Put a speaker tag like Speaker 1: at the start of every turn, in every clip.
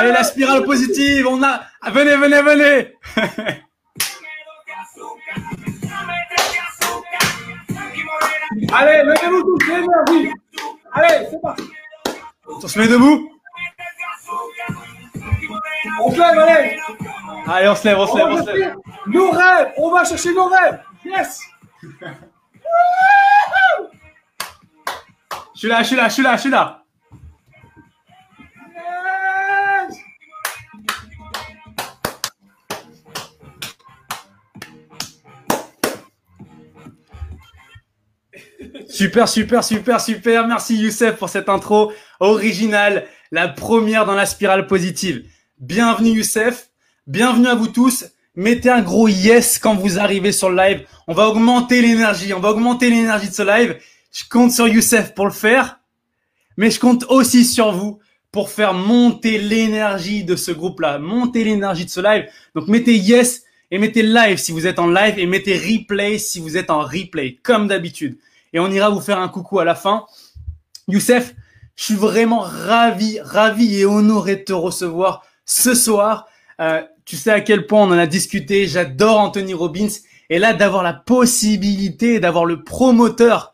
Speaker 1: Allez, la spirale positive, on a... Venez, venez, venez
Speaker 2: Allez, mettez-vous tous l'énergie. Allez, c'est parti.
Speaker 1: On se met debout
Speaker 2: On se lève, allez.
Speaker 1: Allez, on se lève, on se
Speaker 2: On
Speaker 1: lève,
Speaker 2: va
Speaker 1: on se lève.
Speaker 2: nos rêves. On va chercher nos rêves. Yes.
Speaker 1: Je suis là, je suis là, je suis là, je suis là. Super, super, super, super. Merci Youssef pour cette intro originale, la première dans la spirale positive. Bienvenue Youssef, bienvenue à vous tous. Mettez un gros yes quand vous arrivez sur le live. On va augmenter l'énergie, on va augmenter l'énergie de ce live. Je compte sur Youssef pour le faire, mais je compte aussi sur vous pour faire monter l'énergie de ce groupe-là, monter l'énergie de ce live. Donc mettez yes et mettez live si vous êtes en live et mettez replay si vous êtes en replay, comme d'habitude et on ira vous faire un coucou à la fin. Youssef, je suis vraiment ravi, ravi et honoré de te recevoir ce soir. Euh, tu sais à quel point on en a discuté. J'adore Anthony Robbins et là d'avoir la possibilité d'avoir le promoteur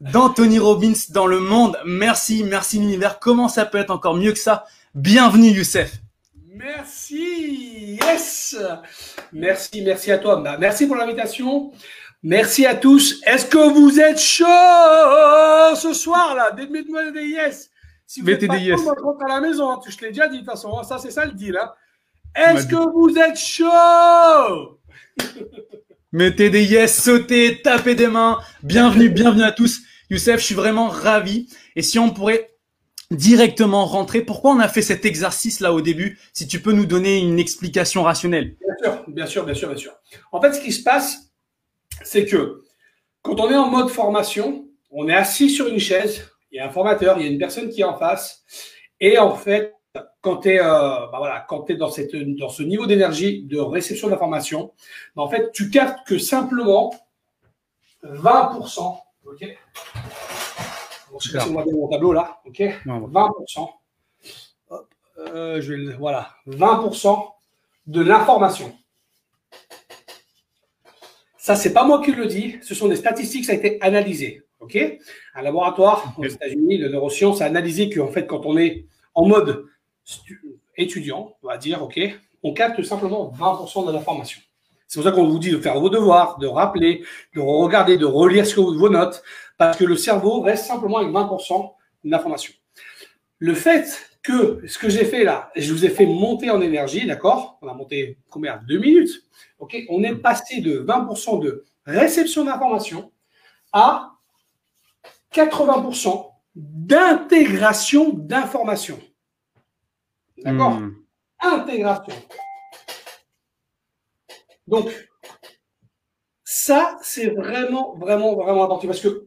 Speaker 1: d'Anthony Robbins dans le monde. Merci, merci l'univers. Comment ça peut être encore mieux que ça? Bienvenue Youssef.
Speaker 2: Merci. Yes. Merci, merci à toi. Bah, Merci pour l'invitation. Merci à tous. Est-ce que vous êtes chaud ce soir là Mettez-moi des yes. Si vous
Speaker 1: Mettez
Speaker 2: êtes pas
Speaker 1: des yes.
Speaker 2: chaud, moi, je à la maison. hein. Je te l'ai déjà dit de toute façon. Ça, c'est ça le deal. Hein. Est-ce
Speaker 1: dit.
Speaker 2: que vous êtes chaud
Speaker 1: Mettez des yes, sautez, tapez des mains. Bienvenue, bienvenue à tous. Youssef, je suis vraiment ravi. Et si on pourrait directement rentrer, pourquoi on a fait cet exercice là au début? Si tu peux nous donner une explication rationnelle.
Speaker 2: Bien sûr, bien sûr, bien sûr, bien sûr. En fait, ce qui se passe, c'est que quand on est en mode formation, on est assis sur une chaise, il y a un formateur, il y a une personne qui est en face, et en fait, quand tu es, bah voilà, quand t'es dans, cette, dans ce niveau d'énergie de réception d'information, bah en fait, tu captes que simplement 20%, ok? Bon, je sais pas si on voit bien mon tableau là, ok? 20%, hop, euh, je vais le- voilà, 20% de l'information. Ça, c'est pas moi qui le dis, ce sont des statistiques, ça a été analysé. OK? Un laboratoire aux États-Unis de neurosciences a analysé qu'en fait, quand on est en mode étudiant, on va dire, OK, on capte simplement 20% de l'information. C'est pour ça qu'on vous dit de faire vos devoirs, de rappeler, de regarder, de relire ce que vous- vos notes, parce que le cerveau reste simplement avec 20% d'information. Le fait que ce que j'ai fait là, je vous ai fait monter en énergie, d'accord? On a monté combien? Deux minutes. Ok? On est passé de 20% de réception d'information à 80% d'intégration d'informations. D'accord?
Speaker 1: Hmm.
Speaker 2: intégration. Donc, ça, c'est vraiment, vraiment, vraiment important parce que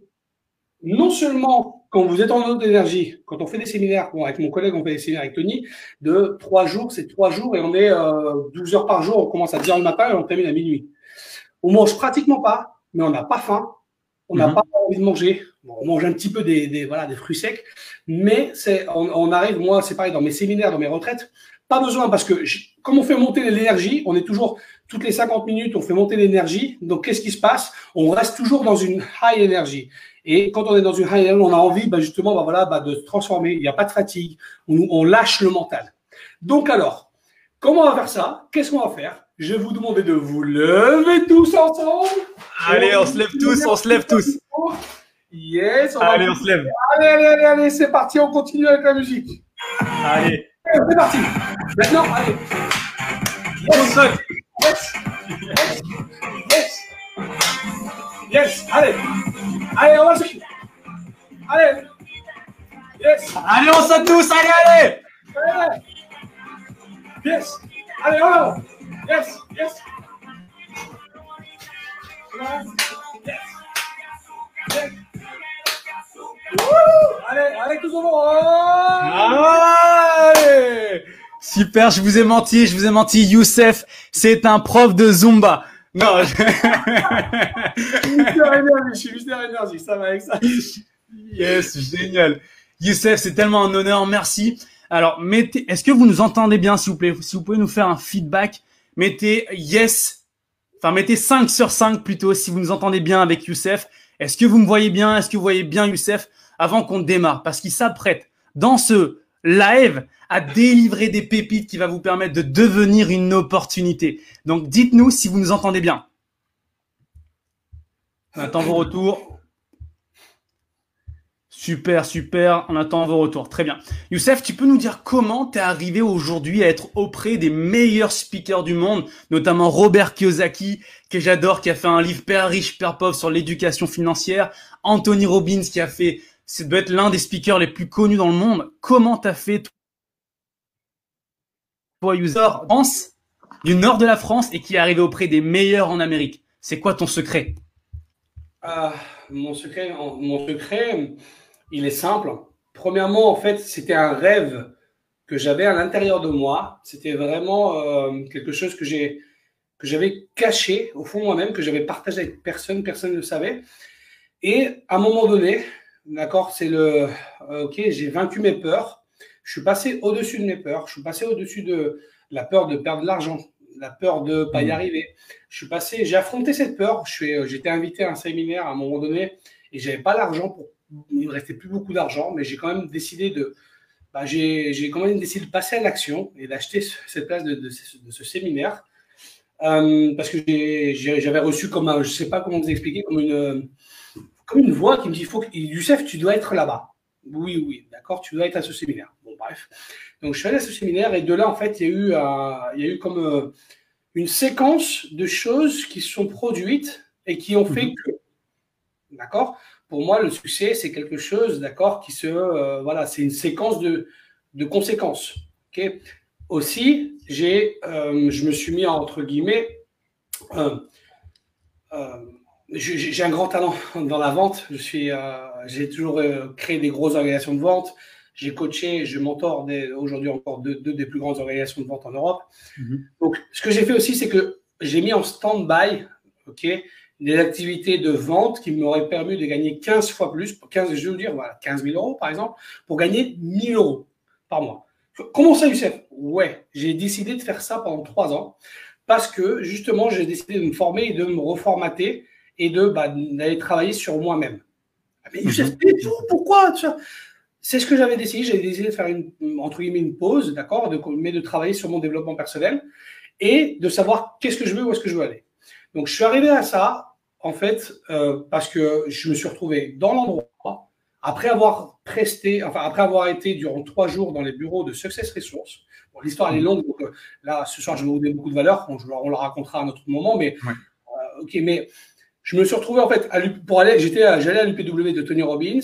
Speaker 2: non seulement quand vous êtes en mode d'énergie, quand on fait des séminaires, bon, avec mon collègue, on fait des séminaires avec Tony, de trois jours, c'est trois jours et on est euh, 12 heures par jour, on commence à 10 heures le matin et on termine à minuit. On mange pratiquement pas, mais on n'a pas faim, on n'a
Speaker 1: Mhm.
Speaker 2: pas envie de manger. Bon, on mange un petit peu des, des, voilà, des fruits secs, mais c'est, on, on arrive, moi, c'est pareil, dans mes séminaires, dans mes retraites, pas besoin parce que je- comme on fait monter l'énergie, on est toujours toutes les 50 minutes, on fait monter l'énergie. Donc qu'est-ce qui se passe? On reste toujours dans une high énergie. Et quand on est dans une high énergie, on a envie bah, justement bah, voilà, bah, de se transformer. Il n'y a pas de fatigue. On, on lâche le mental. Donc alors, comment on va faire ça? Qu'est-ce qu'on va faire? Je vais vous demander de vous lever tous ensemble.
Speaker 1: Allez, on se lève tous, on se lève tous.
Speaker 2: Yes. On va-
Speaker 1: Allez, on se lève.
Speaker 2: allez, allez, allez, allez, c'est parti. On continue avec la musique.
Speaker 1: Allez,
Speaker 2: C'est parti. Maintenant, allez.
Speaker 1: on saute.
Speaker 2: Yes. Yes. Yes. Yes. Allez. Allez, on va se... Allez. Yes.
Speaker 1: Allez, on saute tous, allez, allez
Speaker 2: Allez. Yes. Allez, avant. Yes. Yes. Yes. Yes. Wouh. Allez, allez, tous au monde.
Speaker 1: Allez Super, je vous ai menti, je vous ai menti. Youssef, c'est un prof de Zumba. Non, je-
Speaker 2: je suis Mister Énergie, ça va avec ça.
Speaker 1: yes, génial. Youssef, c'est tellement un honneur, merci. Alors, mettez, est-ce que vous nous entendez bien, s'il vous plaît? Si vous pouvez nous faire un feedback, mettez yes, enfin mettez 5 sur 5 plutôt, si vous nous entendez bien avec Youssef. Est-ce que vous me voyez bien? Est-ce que vous voyez bien Youssef? Avant qu'on démarre Parce qu'il s'apprête dans ce live à délivrer des pépites qui va vous permettre de devenir une opportunité. Donc dites-nous si vous nous entendez bien. On attend vos retours. Super, super. On attend vos retours. Très bien. Youssef, tu peux nous dire comment tu es arrivé aujourd'hui à être auprès des meilleurs speakers du monde, notamment Robert Kiyosaki, que j'adore, qui a fait un livre Père riche, Père pauvre sur l'éducation financière, Anthony Robbins, qui a fait, c'est doit être l'un des speakers les plus connus dans le monde. Comment tu as fait, toi, user, France, du nord de la France et qui est arrivé auprès des meilleurs en Amérique? C'est quoi ton secret?
Speaker 2: Ah, mon secret, mon secret, il est simple. Premièrement, en fait, c'était un rêve que j'avais à l'intérieur de moi. C'était vraiment euh, quelque chose que j'ai que j'avais caché au fond moi-même, que j'avais partagé avec personne, personne ne le savait. Et à un moment donné, d'accord, c'est le euh, ok, j'ai vaincu mes peurs. Je suis passé au-dessus de mes peurs. Je suis passé au-dessus de la peur de perdre de l'argent, la peur de pas y mmh. arriver. Je suis passé, j'ai affronté cette peur. Suis, j'étais invité à un séminaire à un moment donné et j'avais pas l'argent pour il me restait plus beaucoup d'argent, mais j'ai quand même décidé de, bah, j'ai quand même décidé de passer à l'action et d'acheter cette place de, ce séminaire. Euh, parce que j'avais reçu comme un, je sais pas comment vous expliquer, comme une, une voix qui me dit, faut Youssef, tu dois être là-bas. Oui, oui, d'accord, tu dois être à ce séminaire. Bon, bref. Donc, je suis allé à ce séminaire et de là, en fait, il y a eu, il y a eu comme euh, une séquence de choses qui sont produites et qui ont fait mhm. que, d'accord pour moi, le succès, c'est quelque chose, d'accord, qui se, euh, voilà, c'est une séquence de, de conséquences. ok Aussi, j'ai, euh, je me suis mis entre guillemets, euh, j'ai un grand talent dans la vente. Je suis, j'ai toujours créé des grosses organisations de vente. J'ai coaché, je mentor aujourd'hui encore deux, des plus grandes organisations de vente en Europe. Mm-hmm. Donc, ce que j'ai fait aussi, c'est que j'ai mis en stand-by, ok, des activités de vente qui m'auraient permis de gagner 15 fois plus, 15, je veux dire, voilà, 15 000 euros par exemple, pour gagner 1000 euros par mois. Comment ça, Youssef? Ouais, j'ai décidé de faire ça pendant trois ans parce que justement, j'ai décidé de me former et de me reformater et de bah, d'aller travailler sur moi-même. Ah, mais Youssef, mhm. pourquoi C'est ce que j'avais décidé. J'avais décidé de faire une, entre guillemets une pause, d'accord, mais de travailler sur mon développement personnel et de savoir qu'est-ce que je veux, où est-ce que je veux aller. Donc, je suis arrivé à ça en fait, euh, parce que je me suis retrouvé dans l'endroit, après avoir presté, enfin, après avoir été durant trois jours dans les bureaux de Success Resources. Bon, l'histoire, elle est longue, donc euh, là, ce soir, je vais vous donner beaucoup de valeur, on, on la racontera à un autre moment, mais, euh, ok, mais je me suis retrouvé, en fait, à, pour aller, j'étais, j'allais à l'UPW de Tony Robbins,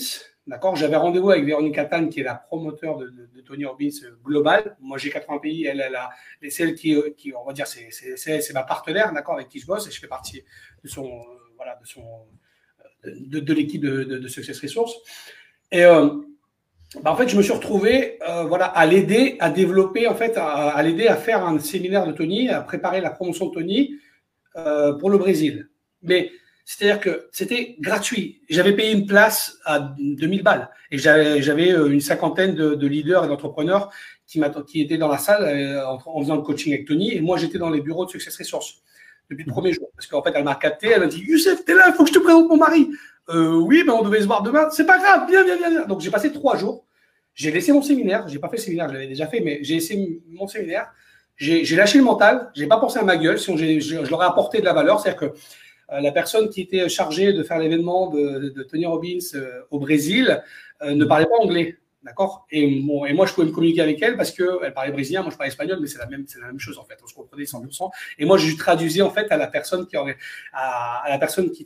Speaker 2: D'accord? J'avais rendez-vous avec Véronique Catane, qui est la promoteur de, Tony Robbins global. Moi, j'ai 80 pays. Elle, elle a, c'est elle qui, qui, on va dire, c'est ma partenaire, d'accord, avec qui je bosse et je fais partie de son, voilà, de, son, de, de l'équipe de, de, Success Resource. Et euh, bah, en fait, je me suis retrouvé euh, voilà, à l'aider à développer, en fait, à, à l'aider à faire un séminaire de Tony, à préparer la promotion de Tony euh, pour le Brésil. Mais c'est-à-dire que c'était gratuit. J'avais payé une place à 2000 balles et j'avais une cinquantaine de, de leaders et d'entrepreneurs qui, qui étaient dans la salle en, en, faisant le coaching avec Tony et moi j'étais dans les bureaux de Success Resource depuis le premier jour. Parce qu'en fait, elle m'a capté, elle m'a dit Youssef, t'es là, il faut que je te présente mon mari. Euh, oui, mais on devait se voir demain. C'est pas grave, viens, viens, viens. Donc j'ai passé trois jours. J'ai laissé mon séminaire. J'ai pas fait le séminaire, je l'avais déjà fait, mais j'ai laissé mon séminaire. J'ai lâché le mental. J'ai pas pensé à ma gueule. Sinon, je, leur ai apporté de la valeur. C'est-à-dire que euh, la personne qui était chargée de faire l'événement de, Tony Robbins euh, au Brésil euh, ne parlait pas anglais. D'accord? Et, moi, je pouvais me communiquer avec elle parce qu'elle parlait brésilien, moi je parlais espagnol, mais c'est la, même, chose en fait. On se comprenait 100%. Et moi, je traduisais en fait à la personne qui aurait,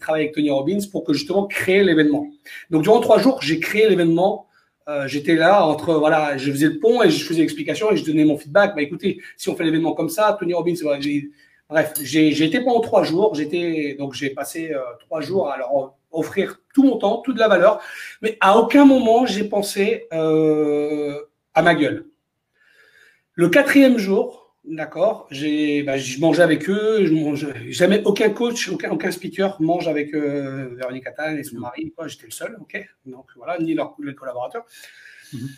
Speaker 2: travaille avec Tony Robbins pour que justement créer l'événement. Donc, durant trois jours, j'ai créé l'événement. Euh, j'étais là entre, voilà, je faisais le pont et je faisais l'explication et je donnais mon feedback. Bah écoutez, si on fait l'événement comme ça, Tony Robbins, voilà, j'ai, bref, j'ai, été pendant trois jours. J'étais, donc j'ai passé euh, trois jours à leur offrir tout mon temps, toute la valeur, mais à aucun moment j'ai pensé euh, à ma gueule. Le quatrième jour, d'accord, j'ai, bah, je mangeais avec eux, je jamais aucun coach, aucun, aucun speaker mange avec euh, Véronique Attal et son mari, quoi, j'étais le seul, ok, donc voilà, ni leurs les collaborateurs. Mhm.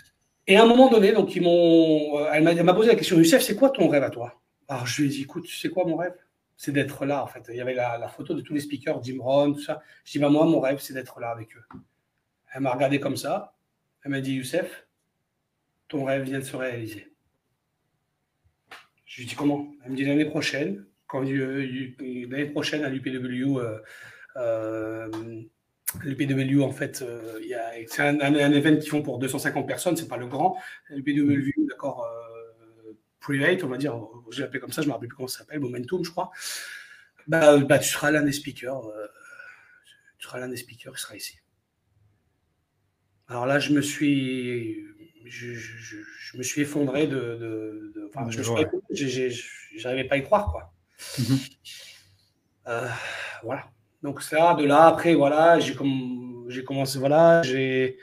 Speaker 2: Et à un moment donné, donc ils m'ont, elle m'a posé la question, Youssef, c'est quoi ton rêve à toi? Alors je lui ai dit, écoute, tu sais quoi mon rêve C'est d'être là en fait. Il y avait la, photo de tous les speakers, Jim Rohn, tout ça. Je dis, bah, moi, mon rêve, c'est d'être là avec eux. Elle m'a regardé comme ça. Elle m'a dit, Youssef, ton rêve vient de se réaliser. Je lui dis comment? Elle me dit l'année prochaine, quand l'année prochaine à l'UPW, euh, euh, L'UPW, en fait, euh, c'est un, un, événement qu'ils font pour 250 personnes, c'est pas le grand. L'UPW, d'accord, on va dire, j'ai appelé comme ça, je me rappelle plus comment ça s'appelle, Momentum, je crois. Bah, bah, tu seras l'un des speakers. Euh, tu seras l'un des speakers qui sera ici. Alors là, je me suis, je, me suis effondré de, de, de enfin, je n'arrivais pas à y croire, quoi. Mhm. Euh, voilà. Donc ça, de là, après, voilà, j'ai commencé, voilà, j'ai,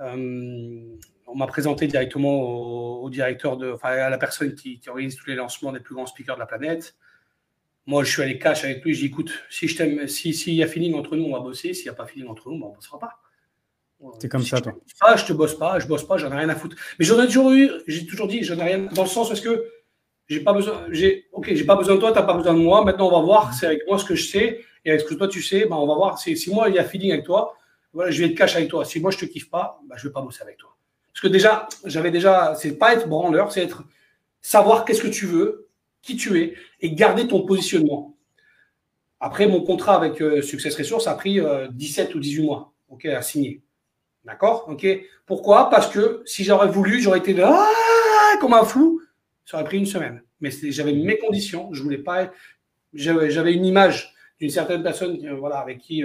Speaker 2: euh, on m'a présenté directement au, directeur de, enfin, à la personne qui, organise tous les lancements des plus grands speakers de la planète. Moi, je suis allé cash avec lui. J'ai dit, écoute, si je t'aime, si s'il y a feeling entre nous, on va bosser. S'il n'y a pas feeling entre nous, ben, on ne bossera pas.
Speaker 1: C'est comme ça, toi.
Speaker 2: Ah, je te bosse pas, je bosse pas, j'en ai rien à foutre. Mais j'en ai toujours eu, j'ai toujours dit, j'en ai rien, dans le sens parce que j'ai pas besoin, j'ai, ok, j'ai pas besoin de toi, t'as pas besoin de moi. Maintenant, on va voir, c'est avec moi ce que je sais. Et avec ce que toi tu sais, ben, on va voir. Si, si moi il y a feeling avec toi, voilà, je vais être cash avec toi. Si moi je te kiffe pas, ben, je vais pas bosser avec toi. Parce que déjà, j'avais déjà, c'est pas être branleur, c'est être savoir qu'est-ce que tu veux, qui tu es, et garder ton positionnement. Après, mon contrat avec euh, Success Resource a pris 17 euh, ou 18 mois, à signer. D'accord. Pourquoi? Parce que si j'aurais voulu, j'aurais été ah, comme un flou. Ça aurait pris une semaine. Mais j'avais mes conditions. Je voulais pas. J'avais une image d'une certaine personne euh, voilà, avec qui,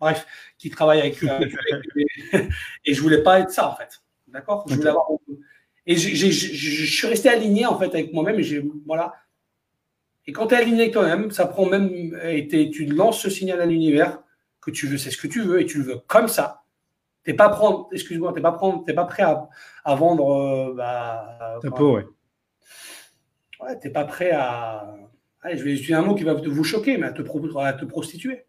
Speaker 2: bref, qui travaille avec, avec, et je voulais pas être ça en fait. D'accord? Je voulais avoir. Et je suis resté aligné en fait avec moi-même et j'ai voilà. Et quand tu es aligné avec toi-même, ça prend même et tu lances ce signal à l'univers que tu veux, c'est ce que tu veux et tu le veux comme ça. T'es pas prendre, excuse-moi, t'es pas prendre, t'es pas prêt à, à vendre. Euh, bah,
Speaker 1: ouais.
Speaker 2: Ouais, t'es pas prêt à, je vais utiliser un mot qui va vous choquer, mais à te, te prostituer.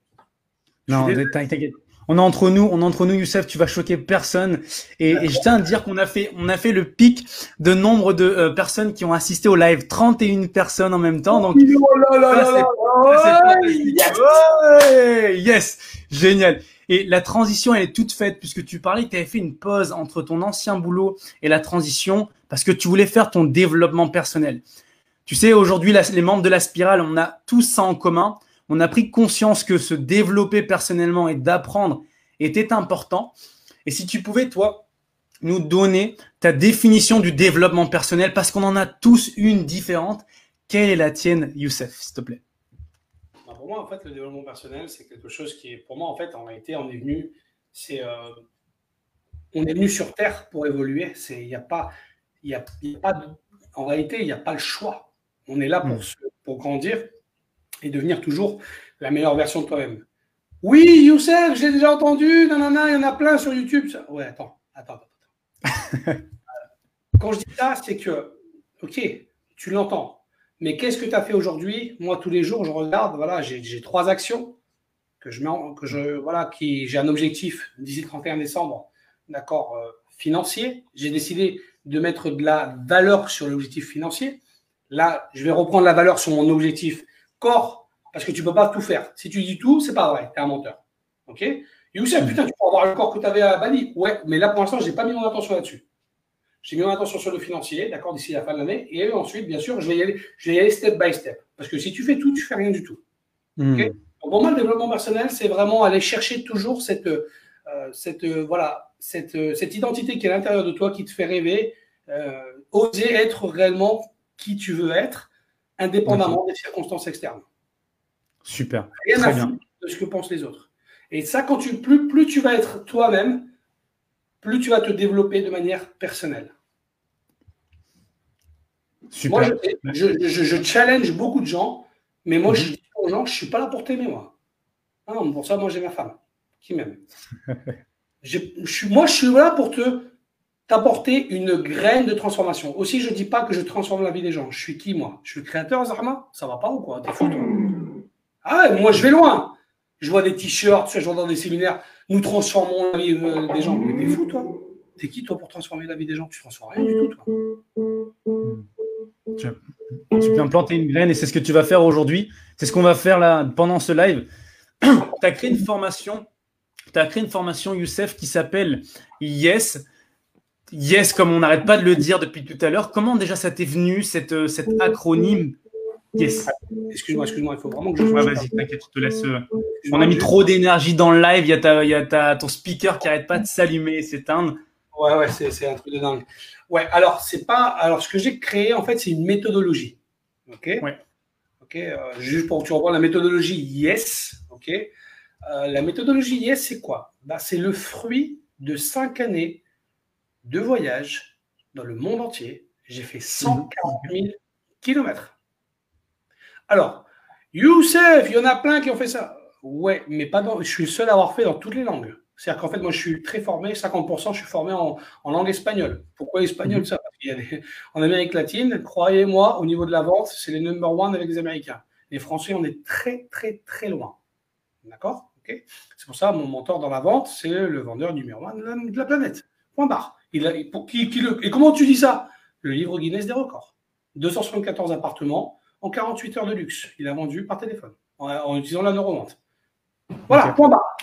Speaker 1: Non, t'inquiète. On est entre nous, on est entre nous, Youssef, tu vas choquer personne. Et, je tiens à dire qu'on a fait, on a fait le pic de nombre de euh, personnes qui ont assisté au live. 31 personnes en même temps. Donc, yes, génial. Et la transition, elle est toute faite puisque tu parlais que tu avais fait une pause entre ton ancien boulot et la transition parce que tu voulais faire ton développement personnel. Tu sais, aujourd'hui, les membres de la spirale, on a tous ça en commun. On a pris conscience que se développer personnellement et d'apprendre était important. Et si tu pouvais, toi, nous donner ta définition du développement personnel, parce qu'on en a tous une différente, quelle est la tienne, Youssef, s'il te plaît?
Speaker 2: Bah, Pour moi, en fait, le développement personnel, c'est quelque chose qui est, pour moi, en fait, en réalité, on est venu, c'est, euh, on est venu sur Terre pour évoluer. C'est, il n'y a pas, il y a, y a pas, en réalité, il n'y a pas le choix. On est là pour, hmm. pour grandir et devenir toujours la meilleure version de toi-même. Oui, Youssef, j'ai déjà entendu, nanana, il y en a plein sur YouTube. Ça. Ouais, attends, attends, attends. Quand je dis ça, c'est que, ok, tu l'entends, mais qu'est-ce que tu as fait aujourd'hui? Moi, tous les jours, je regarde, voilà, j'ai trois actions que je mets que je, voilà, qui, j'ai un objectif d'ici le 31 décembre, d'accord, euh, financier. J'ai décidé de mettre de la valeur sur l'objectif financier. Là, je vais reprendre la valeur sur mon objectif corps, parce que tu ne peux pas tout faire. Si tu dis tout, c'est pas vrai, tu es un menteur. OK? Youssef, putain, tu peux avoir le corps que tu avais à Bali. Ouais, mais là, pour l'instant, je n'ai pas mis mon attention là-dessus. J'ai mis mon attention sur le financier, d'accord, d'ici la fin de l'année. Et ensuite, bien sûr, je vais, y aller, je vais y aller step by step. Parce que si tu fais tout, tu fais rien du tout. OK? Pour moi, le développement personnel, c'est vraiment aller chercher toujours cette, euh, cette, euh, voilà, cette, euh, cette identité qui est à l'intérieur de toi, qui te fait rêver, oser être réellement qui tu veux être, indépendamment des circonstances externes.
Speaker 1: Super.
Speaker 2: Rien Très à bien. de ce que pensent les autres. Et ça, quand tu, plus, plus tu vas être toi-même, plus tu vas te développer de manière personnelle. Super. Moi, je, challenge beaucoup de gens, mais moi, je mhm. dis aux gens, je ne suis pas là pour t'aimer, moi. non, pour ça, moi, j'ai ma femme qui m'aime. moi, je suis là pour te apporter une graine de transformation. Aussi, je ne dis pas que je transforme la vie des gens. Je suis qui, moi? Je suis le créateur, Zarma? Ça va pas ou quoi? Des photos. Ah, moi, je vais loin. Je vois des t-shirts, je vois dans des séminaires. Nous transformons la vie euh, des gens. Mais t'es fou, toi T'es qui, toi, pour transformer la vie des gens? Tu transformes rien du tout, toi.
Speaker 1: Tu, viens planter une graine et c'est ce que tu vas faire aujourd'hui. C'est ce qu'on va faire là pendant ce live. tu as créé une formation, tu as créé une formation, Youssef, qui s'appelle Yes. Yes, comme on n'arrête pas de le dire depuis tout à l'heure. Comment déjà ça t'est venu, cette, euh, cet acronyme?
Speaker 2: Yes. Excuse-moi, excuse-moi, il faut vraiment que je.
Speaker 1: Ouais, vas-y, t'inquiète, je te laisse. Euh, on a mis trop d'énergie dans le live. Il y a, ta, il y a ta, ton speaker qui arrête pas de s'allumer et s'éteindre.
Speaker 2: Ouais, ouais, c'est un truc de dingue. Ouais, alors, c'est pas. Alors, ce que j'ai créé, en fait, c'est une méthodologie. OK?
Speaker 1: Ouais.
Speaker 2: OK euh, Juste pour que tu revois la méthodologie Yes. OK? Euh, La méthodologie Yes, c'est quoi? Bah, C'est le fruit de cinq années de voyage dans le monde entier. J'ai fait 140 000 kilomètres. Alors, Youssef, il y en a plein qui ont fait ça. Ouais, mais pas dans. Je suis le seul à avoir fait dans toutes les langues. C'est-à-dire qu'en fait, moi, je suis très formé, 50%, je suis formé en, langue espagnole. Pourquoi espagnol mhm. ça? Parce qu'il y a En Amérique latine, croyez-moi, au niveau de la vente, c'est les number one avec les Américains. Les Français, on est très, très, très loin. D'accord? C'est pour ça, mon mentor dans la vente, c'est le vendeur numéro un de la, planète. Point barre. Il a, pour, qui, le, et comment tu dis ça? Le livre Guinness des records. 274 appartements, en 48 heures de luxe. Il a vendu par téléphone en, utilisant la neuromante. Voilà, point barre.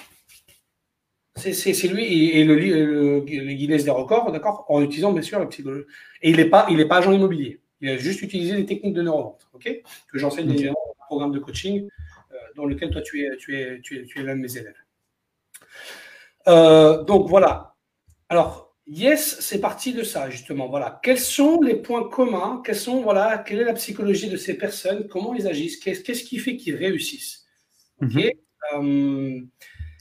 Speaker 2: C'est lui et, le, le, Guinness des records, d'accord, en utilisant bien sûr la psychologie. Et il n'est pas, il pas agent immobilier. Il a juste utilisé des techniques de neuromante, ok, que j'enseigne dans un programme de coaching euh, dans lequel toi tu es, tu es, tu es, tu es l'un de mes élèves. Euh, donc voilà. Alors, Yes, c'est parti de ça, justement. Voilà. Quels sont les points communs? Quels sont, voilà, Quelle est la psychologie de ces personnes? Comment ils agissent? Qu'est-ce qui fait qu'ils réussissent? Ok. Euh,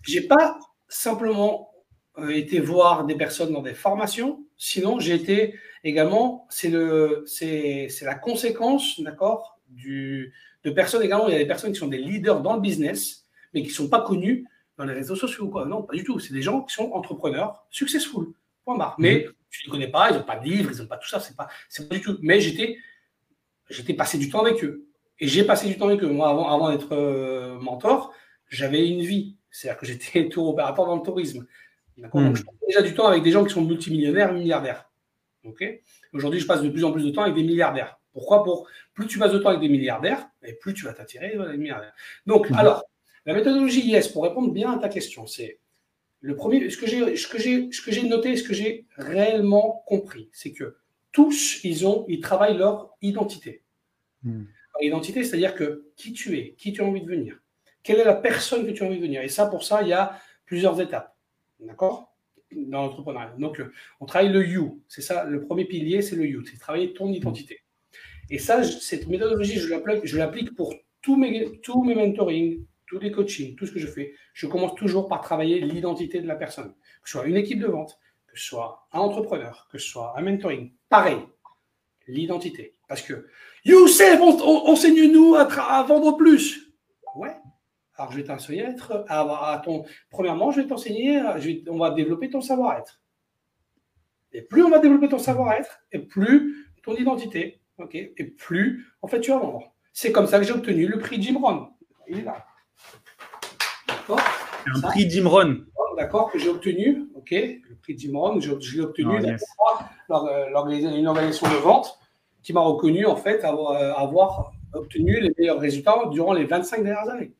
Speaker 2: j'ai pas simplement euh, été voir des personnes dans des formations. Sinon, j'ai été également, c'est le, c'est, la conséquence, d'accord, du, de personnes également. Il y a des personnes qui sont des leaders dans le business, mais qui sont pas connus dans les réseaux sociaux, quoi. Non, pas du tout. C'est des gens qui sont entrepreneurs, successful. Mais mhm. tu ne les connais pas, ils n'ont pas de livres, ils n'ont pas tout ça, c'est pas, c'est pas du tout. Mais j'étais, j'étais passé du temps avec eux. Et j'ai passé du temps avec eux. Moi, avant, avant d'être euh, mentor, j'avais une vie. C'est-à-dire que j'étais tour opérateur dans le tourisme. D'accord Donc, mhm. je passe déjà du temps avec des gens qui sont multimillionnaires, milliardaires. Ok Aujourd'hui, je passe de plus en plus de temps avec des milliardaires. Pourquoi? Pour plus tu passes de temps avec des milliardaires, et plus tu vas t'attirer les milliardaires. Donc, mhm. alors, la méthodologie IS, pour répondre bien à ta question, c'est le premier, ce que j'ai, ce que j'ai, ce que j'ai noté, ce que j'ai réellement compris, c'est que tous, ils ont, ils travaillent leur identité. Hmm. identité, c'est-à-dire que qui tu es, qui tu as envie de devenir, quelle est la personne que tu as envie de devenir. Et ça, pour ça, il y a plusieurs étapes. D'accord? Dans l'entrepreneuriat. Donc, on travaille le you. C'est ça, le premier pilier, c'est le you. C'est travailler ton identité. Et ça, cette méthodologie, je l'applique, je l'applique pour tous mes, tous mes mentoring, tous les coachings, tout ce que je fais, je commence toujours par travailler l'identité de la personne. Que ce soit une équipe de vente, que ce soit un entrepreneur, que ce soit un mentoring. Pareil, l'identité. Parce que, Youssef, enseigne-nous à, vendre plus. Ouais. Alors, je vais t'enseigner à être, à, ton, premièrement, je vais t'enseigner, on va développer ton savoir-être. Et plus on va développer ton savoir-être, et plus ton identité, et plus, en fait, tu vas vendre. C'est comme ça que j'ai obtenu le prix Jim Rohn. Il est là.
Speaker 1: Un prix Dimron.
Speaker 2: D'accord, que j'ai obtenu. OK, le prix Dimron, je, l'ai obtenu oh, une organisation de vente qui m'a reconnu en fait avoir, euh, avoir, obtenu les meilleurs résultats durant les 25 dernières années.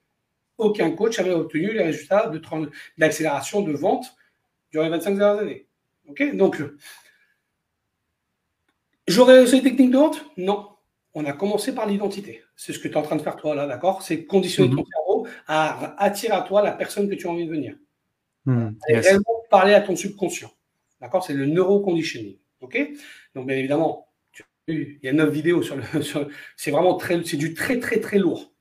Speaker 2: Aucun coach avait obtenu les résultats de d'accélération de vente durant les 25 dernières années. OK Donc, j'aurais ces techniques de vente? Non. On a commencé par l'identité. C'est ce que tu es en train de faire toi là, d'accord? C'est conditionner ton mhm. cerveau à attirer à toi la personne que tu as envie de devenir. Hmm, et réellement parler à ton subconscient. D'accord? C'est le neuroconditioning. OK? Donc, bien évidemment, il y a neuf vidéos sur le. c'est vraiment très, c'est du très, très, très lourd.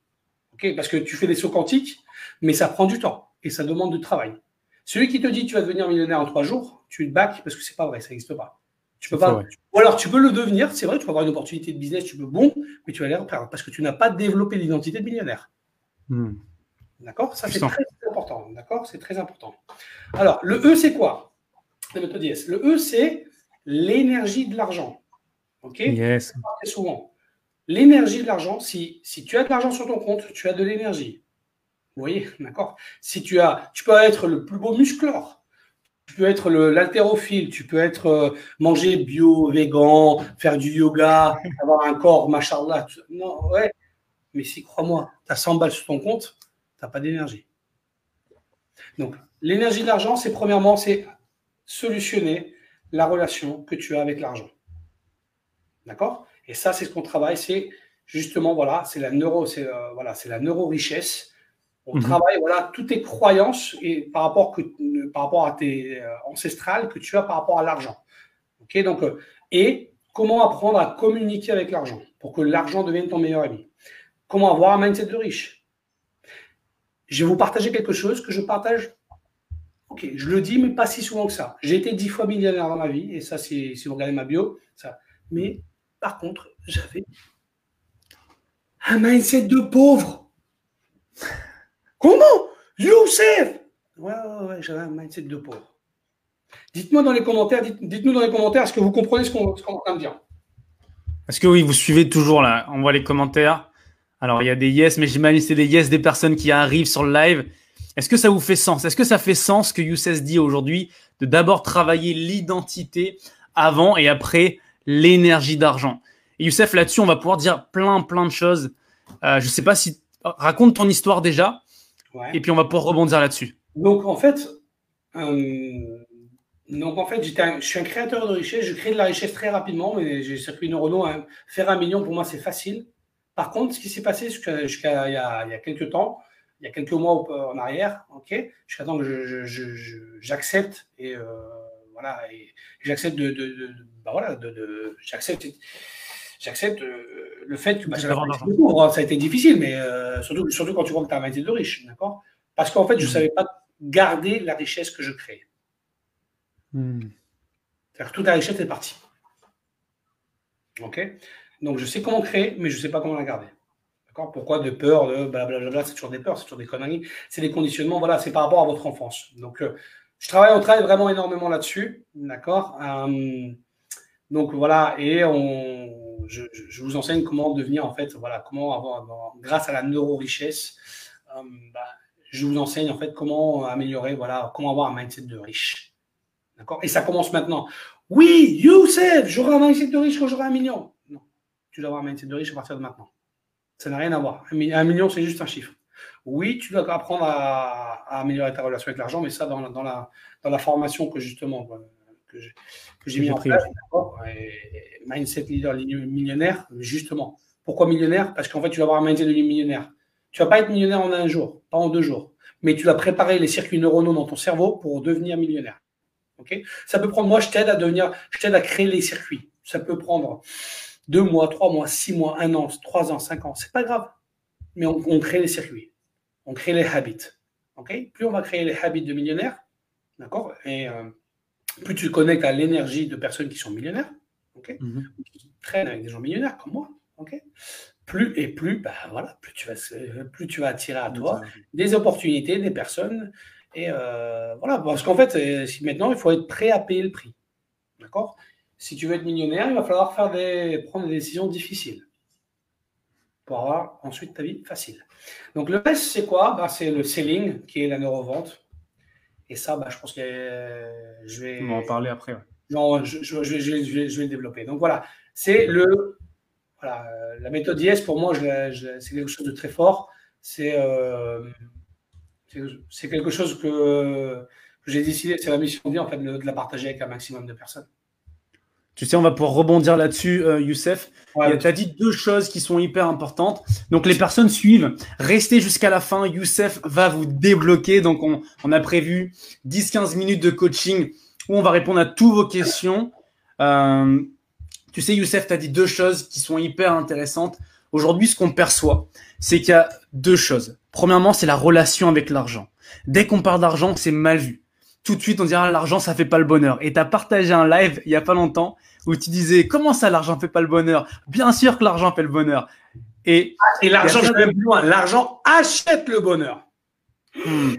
Speaker 2: OK? Parce que tu fais des sauts quantiques, mais ça prend du temps et ça demande du travail. Celui qui te dit tu vas devenir millionnaire en trois jours, tu te bacs parce que c'est pas vrai, ça n'existe pas. Tu peux pas. Ou alors tu peux le devenir, c'est vrai, tu peux avoir une opportunité de business, tu peux bon, mais tu vas l'air perdre parce que tu n'as pas développé l'identité de millionnaire. Hmm. D'accord? Ça, c'est très important. D'accord? C'est très important. Alors, le E, c'est quoi? Le E, c'est l'énergie de l'argent. OK?
Speaker 1: Yes.
Speaker 2: Très souvent. L'énergie de l'argent, si, si tu as de l'argent sur ton compte, tu as de l'énergie. Vous voyez? D'accord? Si tu as, tu peux être le plus beau musclore, Tu peux être l'haltérophile, tu peux être euh, manger bio, végan, faire du yoga, avoir un corps, machallah. Non, ouais. Mais si, crois-moi, tu as 100 balles sur ton compte, tu n'as pas d'énergie. Donc, l'énergie de l'argent, c'est premièrement, c'est solutionner la relation que tu as avec l'argent. D'accord? Et ça, c'est ce qu'on travaille, c'est justement, voilà, c'est la neuro, c'est euh, voilà, c'est la neuro-richesse on mhm. travaille voilà, toutes tes croyances et par rapport, que, par rapport à tes euh, ancestrales que tu as par rapport à l'argent. Ok? Donc, euh, et comment apprendre à communiquer avec l'argent pour que l'argent devienne ton meilleur ami? Comment avoir un mindset de riche? Je vais vous partager quelque chose que je partage. Ok, je le dis, mais pas si souvent que ça. J'ai été dix fois millionnaire dans ma vie, et ça, si vous regardez ma bio, ça. Mais par contre, j'avais un mindset de pauvre. Comment? Youssef Ouais, ouais, ouais, j'avais un mindset de pauvre. Dites-moi dans les commentaires, dites-nous dans les commentaires, est-ce que vous comprenez ce qu'on est en train de dire?
Speaker 1: Est-ce que oui, vous suivez toujours là? On voit les commentaires. Alors, il y a des yes, mais j'imagine c'est des yes des personnes qui arrivent sur le live. Est-ce que ça vous fait sens? Est-ce que ça fait sens que Youssef dit aujourd'hui de d'abord travailler l'identité avant et après l'énergie d'argent? Et Youssef, là-dessus, on va pouvoir dire plein, plein de choses. Euh, je ne sais pas si... Raconte ton histoire déjà et puis on va pouvoir rebondir là-dessus.
Speaker 2: Donc en fait, euh, donc en fait, je suis un créateur de richesse. Je crée de la richesse très rapidement, mais j'ai circuit neuronaux. Hein. Faire un million pour moi c'est facile. Par contre, ce qui s'est passé jusqu'à il, y a quelques temps, il y a quelques mois en arrière, ok, jusqu'à temps que j'accepte et euh, voilà, et j'accepte de, de, de, bah voilà, de, j'accepte j'accepte euh, le fait que bah, hein. ça a été difficile, mais euh, surtout, surtout quand tu vois que tu as un métier de riche, d'accord? Parce qu'en fait, je ne mmh. savais pas garder la richesse que je crée. C'est-à-dire que toute la richesse est partie. Ok? Donc, je sais comment créer, mais je ne sais pas comment la garder. D'accord? Pourquoi de peur, de blablabla, c'est toujours des peurs, c'est toujours des conneries, c'est des conditionnements, voilà, c'est par rapport à votre enfance. Donc, euh, je travaille, on travaille vraiment énormément là-dessus, d'accord? Donc, voilà, et on je, vous enseigne comment devenir, en fait, voilà, comment avoir, grâce à la neuro-richesse, euh, bah, je vous enseigne, en fait, comment améliorer, voilà, comment avoir un mindset de riche. D'accord? Et ça commence maintenant. Oui, Youssef, j'aurai un mindset de riche quand j'aurai un million. Tu dois avoir un mindset de riche à partir de maintenant. Ça n'a rien à voir. Un million, c'est juste un chiffre. Oui, tu dois apprendre à, améliorer ta relation avec l'argent, mais ça, dans la, dans la, dans la formation que justement, que j'ai mis en place. mindset leader millionnaire, justement. Pourquoi millionnaire? Parce qu'en fait, tu vas avoir un mindset de millionnaire. Tu vas pas être millionnaire en un jour, pas en deux jours, mais tu vas préparer les circuits neuronaux dans ton cerveau pour devenir millionnaire. Ok? Ça peut prendre, moi, je t'aide à devenir, je t'aide à créer les circuits. Ça peut prendre deux mois, trois mois, six mois, un an, trois ans, cinq ans. C'est pas grave. Mais on, crée les circuits. On crée les habits. Plus on va créer les habits de millionnaire, d'accord? Et euh, plus tu te connectes à l'énergie de personnes qui sont millionnaires, mhm. qui traînent avec des gens millionnaires comme moi, plus et plus, bah voilà, plus tu vas, plus tu vas attirer à toi des opportunités, des personnes, et euh, voilà, parce qu'en fait, euh, maintenant il faut être prêt à payer le prix, d'accord? Si tu veux être millionnaire, il va falloir faire des, prendre des décisions difficiles pour avoir ensuite ta vie facile. Donc le reste, c'est quoi? Bah, C'est le selling, qui est la neurovente. Et ça, bah, je pense que je vais.
Speaker 1: On va en parler après.
Speaker 2: Ouais. je, je, je, je, vais, je vais le développer. Donc voilà, c'est le. Voilà, la méthode IS, pour moi, c'est quelque chose de très fort. C'est euh, c'est quelque chose que, que j'ai décidé, c'est la mission de vie, en fait, de la partager avec un maximum de personnes.
Speaker 1: Tu sais, on va pouvoir rebondir là-dessus, euh, Youssef. tu as dit deux choses qui sont hyper importantes. Donc, les personnes suivent. Restez jusqu'à la fin. Youssef va vous débloquer. Donc, on, on a prévu 10-15 minutes de coaching où on va répondre à toutes vos questions. Euh, tu sais, Youssef, tu as dit deux choses qui sont hyper intéressantes. Aujourd'hui, ce qu'on perçoit, c'est qu'il y a deux choses. Premièrement, c'est la relation avec l'argent. Dès qu'on parle d'argent, c'est mal vu tout de suite on dira l'argent ça fait pas le bonheur. Et tu as partagé un live il y a pas longtemps où tu disais comment ça l'argent fait pas le bonheur? Bien sûr que l'argent fait le bonheur.
Speaker 2: Et, ah, et l'argent, loin, l'argent achète le bonheur. Hmm.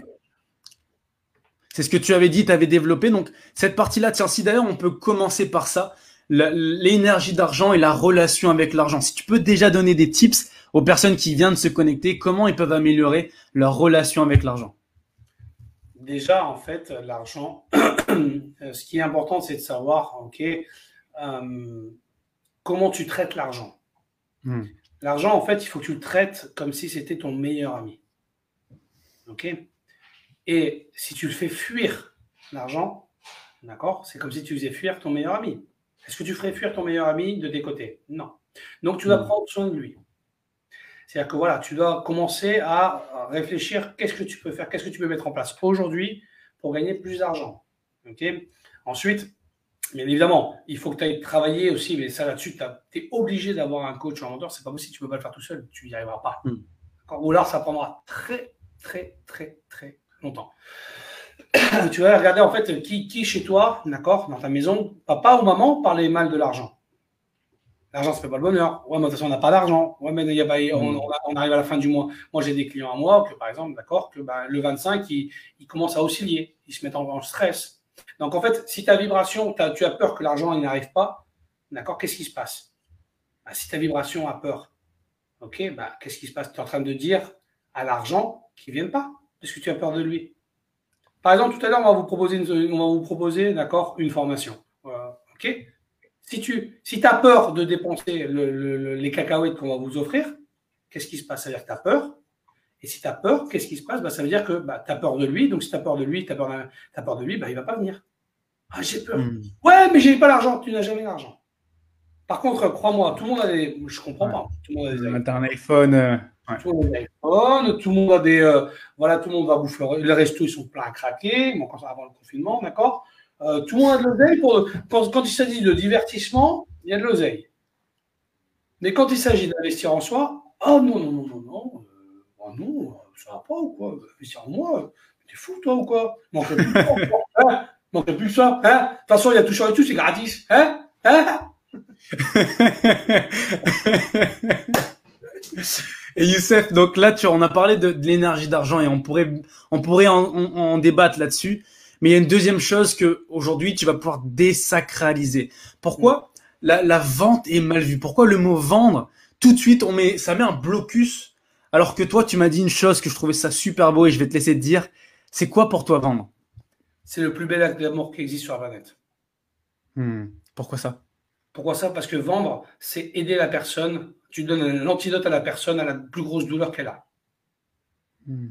Speaker 1: C'est ce que tu avais dit, tu avais développé. Donc cette partie-là, tiens, si d'ailleurs on peut commencer par ça, l'énergie d'argent et la relation avec l'argent. Si tu peux déjà donner des tips aux personnes qui viennent de se connecter, comment ils peuvent améliorer leur relation avec l'argent.
Speaker 2: Déjà, en fait, l'argent, ce qui est important, c'est de savoir, OK, euh, comment tu traites l'argent. Hmm. L'argent, en fait, il faut que tu le traites comme si c'était ton meilleur ami. OK? Et si tu le fais fuir, l'argent, d'accord? C'est comme si tu faisais fuir ton meilleur ami. Est-ce que tu ferais fuir ton meilleur ami de tes côtés? Non. Donc, tu dois hmm. prendre soin de lui. C'est-à-dire que voilà, tu dois commencer à réfléchir qu'est-ce que tu peux faire, qu'est-ce que tu peux mettre en place aujourd'hui pour gagner plus d'argent. Ensuite, Bien évidemment, il faut que tu ailles travailler aussi, mais ça là-dessus, tu es obligé d'avoir un coach ou un mentor. C'est pas possible, tu peux pas le faire tout seul, tu n'y arriveras pas. Hmm. Ou alors, ça prendra très, très, très, très longtemps. tu vas regarder en fait qui, qui chez toi, d'accord, dans ta maison, papa ou maman parlait mal de l'argent. L'argent, ça fait pas le bonheur. Ouais, mais de toute façon, on n'a pas d'argent. Ouais, mais y a pas, on, hmm. on, arrive à la fin du mois. Moi, j'ai des clients à moi que, par exemple, d'accord, que bah, le 25, ils, ils commencent à osciller. Ils se mettent en stress donc, en fait, si ta vibration, tu as peur que l'argent n'arrive pas, d'accord, qu'est-ce qui se passe? Bah, Si ta vibration a peur, ok, bah, qu'est-ce qui se passe? Tu es en train de dire à l'argent qu'il ne vienne pas, parce que tu as peur de lui. Par exemple, tout à l'heure, on va vous proposer, une, on va vous proposer d'accord, une formation. Euh, ok? Si tu si as peur de dépenser les cacahuètes qu'on va vous offrir, qu'est-ce qui se passe? Ça veut dire que tu as peur, et si tu as peur, qu'est-ce qui se passe? Bah, Ça veut dire que bah, tu as peur de lui. Donc, si tu as peur de lui, tu as, peur de lui, bah, il ne va pas venir. Ah, j'ai peur. Hmm. Ouais, mais j'ai pas l'argent. Tu n'as jamais l'argent. Par contre, crois-moi, tout le monde a des. Je comprends pas. Tout le monde a
Speaker 1: des un iPhone. Euh,
Speaker 2: tout le monde a des iPhones. Tout le monde a des. Euh, voilà, tout le monde va bouffer. Les restos, ils sont pleins à craquer. Bon, avant le confinement, d'accord euh, Tout le monde a de l'oseille. Pour... Quand, il s'agit de divertissement, il y a de l'oseille. Mais quand il s'agit d'investir en soi, oh non, non, non, non, non. Oh non, ça va pas ou quoi Investir en moi T'es fou, toi ou quoi? Manque plus, hein Manque plus ça, hein De toute façon, il y a tout sur et tout, c'est gratis, hein Hein
Speaker 1: Et Youssef, donc là, tu en as parlé de, l'énergie d'argent et on pourrait, on pourrait en, débattre là-dessus. Mais il y a une deuxième chose que aujourd'hui, tu vas pouvoir désacraliser. Pourquoi? La, la, vente est mal vue Pourquoi le mot vendre, tout de suite, on met, ça met un blocus? Alors que toi, tu m'as dit une chose que je trouvais ça super beau et je vais te laisser te dire. C'est quoi pour toi vendre?
Speaker 2: C'est le plus bel acte d'amour qui existe sur la planète.
Speaker 1: Hmm. Pourquoi ça?
Speaker 2: Pourquoi ça? Parce que vendre, c'est aider la personne. Tu donnes l'antidote à la personne à la plus grosse douleur qu'elle a. Hmm.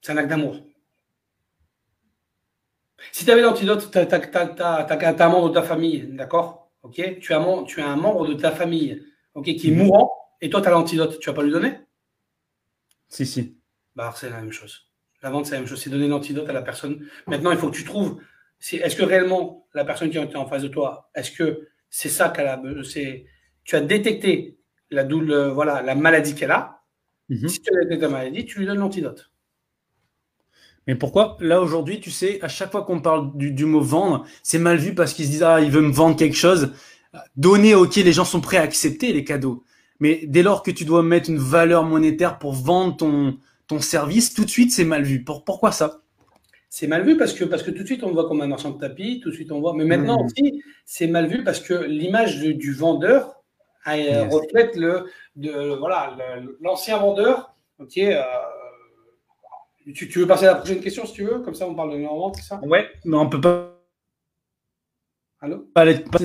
Speaker 2: C'est un acte d'amour. Si tu avais l'antidote, tu as, un membre de ta famille, d'accord? Ok? Tu as, tu as un membre de ta famille ok, qui est hmm. mourant et toi, tu as l'antidote, tu vas pas lui donner?
Speaker 1: Si, si.
Speaker 2: Bah, c'est la même chose. La vente, c'est la même chose. C'est donner l'antidote à la personne. Maintenant, il faut que tu trouves. Est-ce que réellement, la personne qui est en face de toi, est-ce que c'est ça qu'elle a Tu as détecté la, douleur, voilà, la maladie qu'elle a? Mhm. Si tu as détecté la maladie, tu lui donnes l'antidote.
Speaker 1: Mais pourquoi? Là, aujourd'hui, tu sais, à chaque fois qu'on parle du, du, mot vendre, c'est mal vu parce qu'ils se disent Ah, il veut me vendre quelque chose. Donner, ok, les gens sont prêts à accepter les cadeaux. Mais dès lors que tu dois mettre une valeur monétaire pour vendre ton, ton service, tout de suite, c'est mal vu. pourquoi ça?
Speaker 2: C'est mal vu parce que, parce que tout de suite, on voit comme un marchand de tapis, tout de suite, on voit. Mais maintenant mmh. aussi, c'est mal vu parce que l'image du vendeur euh, reflète le, de, voilà, l'ancien vendeur. Ok. Euh, tu, veux passer à la prochaine question si tu veux? Comme ça, on parle de vente, c'est ça?
Speaker 1: Ouais, mais on peut pas.
Speaker 2: Allô?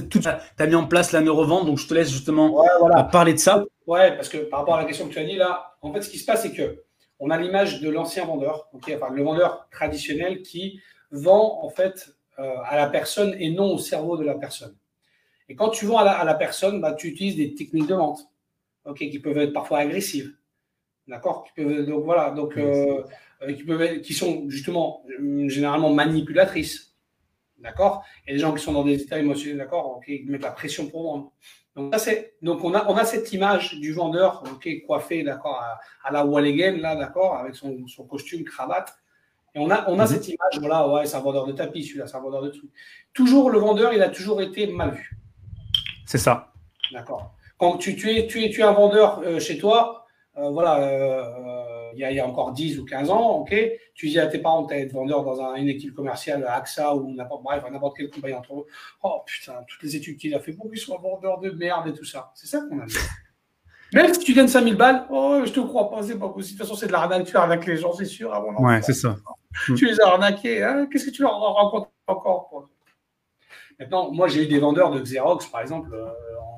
Speaker 1: Tu as mis en place la neurovente, donc je te laisse justement parler de ça.
Speaker 2: Ouais, parce que par rapport à la question que tu as dit là, en fait, ce qui se passe, c'est que on a l'image de l'ancien vendeur, enfin, le vendeur traditionnel qui vend en fait euh, à la personne et non au cerveau de la personne. Et quand tu vends à la, personne, bah, tu utilises des techniques de vente, qui peuvent être parfois agressives, d'accord, donc voilà, donc euh, qui peuvent qui sont justement généralement manipulatrices D'accord? Et les gens qui sont dans des états émotionnels, d'accord, qui mettent la pression pour vendre. Donc, c'est, donc on, a, on a cette image du vendeur coiffé d'accord, à, la Walligan, là, d'accord, avec son, son, costume, cravate. Et on a, on a mhm. cette image, voilà, ouais, c'est un vendeur de tapis, celui-là, c'est un vendeur de trucs. Toujours, le vendeur, il a toujours été mal vu.
Speaker 1: C'est ça.
Speaker 2: D'accord. Quand tu, tu, es, tu, es, tu es un vendeur euh, chez toi, euh, voilà, euh, il y, a, encore 10 ou 15 ans, ok, tu dis à tes parents que tu être vendeur dans une équipe commerciale, AXA ou n'importe bref, n'importe quelle compagnie entre eux. Oh putain, toutes les études qu'il a fait pour qu'il soit vendeur de merde et tout ça. C'est ça qu'on a dit. Même si tu gagnes 5000 balles, oh, je te crois pas, c'est pas possible. De toute façon, c'est de l'arnaque, tu arnaques les gens, c'est sûr.
Speaker 1: ouais, c'est ça.
Speaker 2: tu les as arnaqués. Hein. Qu'est-ce que tu leur rencontres encore Maintenant, moi, j'ai eu des vendeurs de Xerox, par exemple, euh,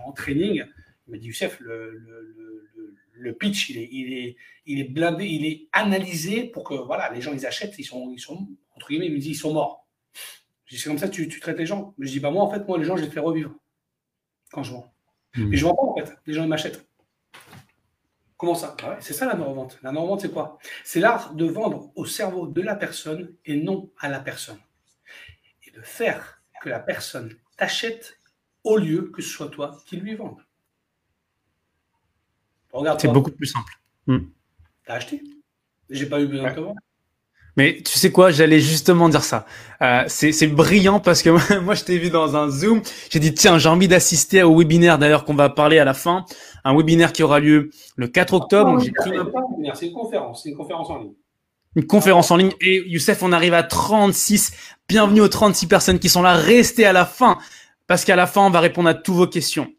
Speaker 2: en, training. Il m'a dit, Youssef, le, le, pitch, il est, il, est, il est blindé, il est analysé pour que voilà, les gens, ils achètent, ils sont, ils sont entre guillemets, il me dit, ils sont morts. Je dis, c'est comme ça que tu, tu, traites les gens. Mais je dis, bah, moi, en fait, moi, les gens, je les fais revivre quand je vends. Mais hmm. je ne vends pas, en fait. Les gens, ils m'achètent. Comment ça? Bah C'est ça la non-vente. La non-vente, c'est quoi? C'est l'art de vendre au cerveau de la personne et non à la personne. Et de faire que la personne t'achète au lieu que ce soit toi qui lui vende.
Speaker 1: C'est beaucoup plus simple.
Speaker 2: Hmm. T'as acheté? J'ai pas eu besoin de te vendre.
Speaker 1: Mais tu sais quoi, j'allais justement dire ça. Euh, c'est brillant parce que moi, je t'ai vu dans un Zoom. J'ai dit, tiens, j'ai envie d'assister au webinaire d'ailleurs qu'on va parler à la fin. Un webinaire qui aura lieu le 4 octobre.
Speaker 2: C'est une conférence, c'est une conférence en ligne.
Speaker 1: Une conférence en ligne. Et Youssef, on arrive à 36. Bienvenue aux 36 personnes qui sont là. Restez à la fin parce qu'à la fin, on va répondre à toutes vos questions.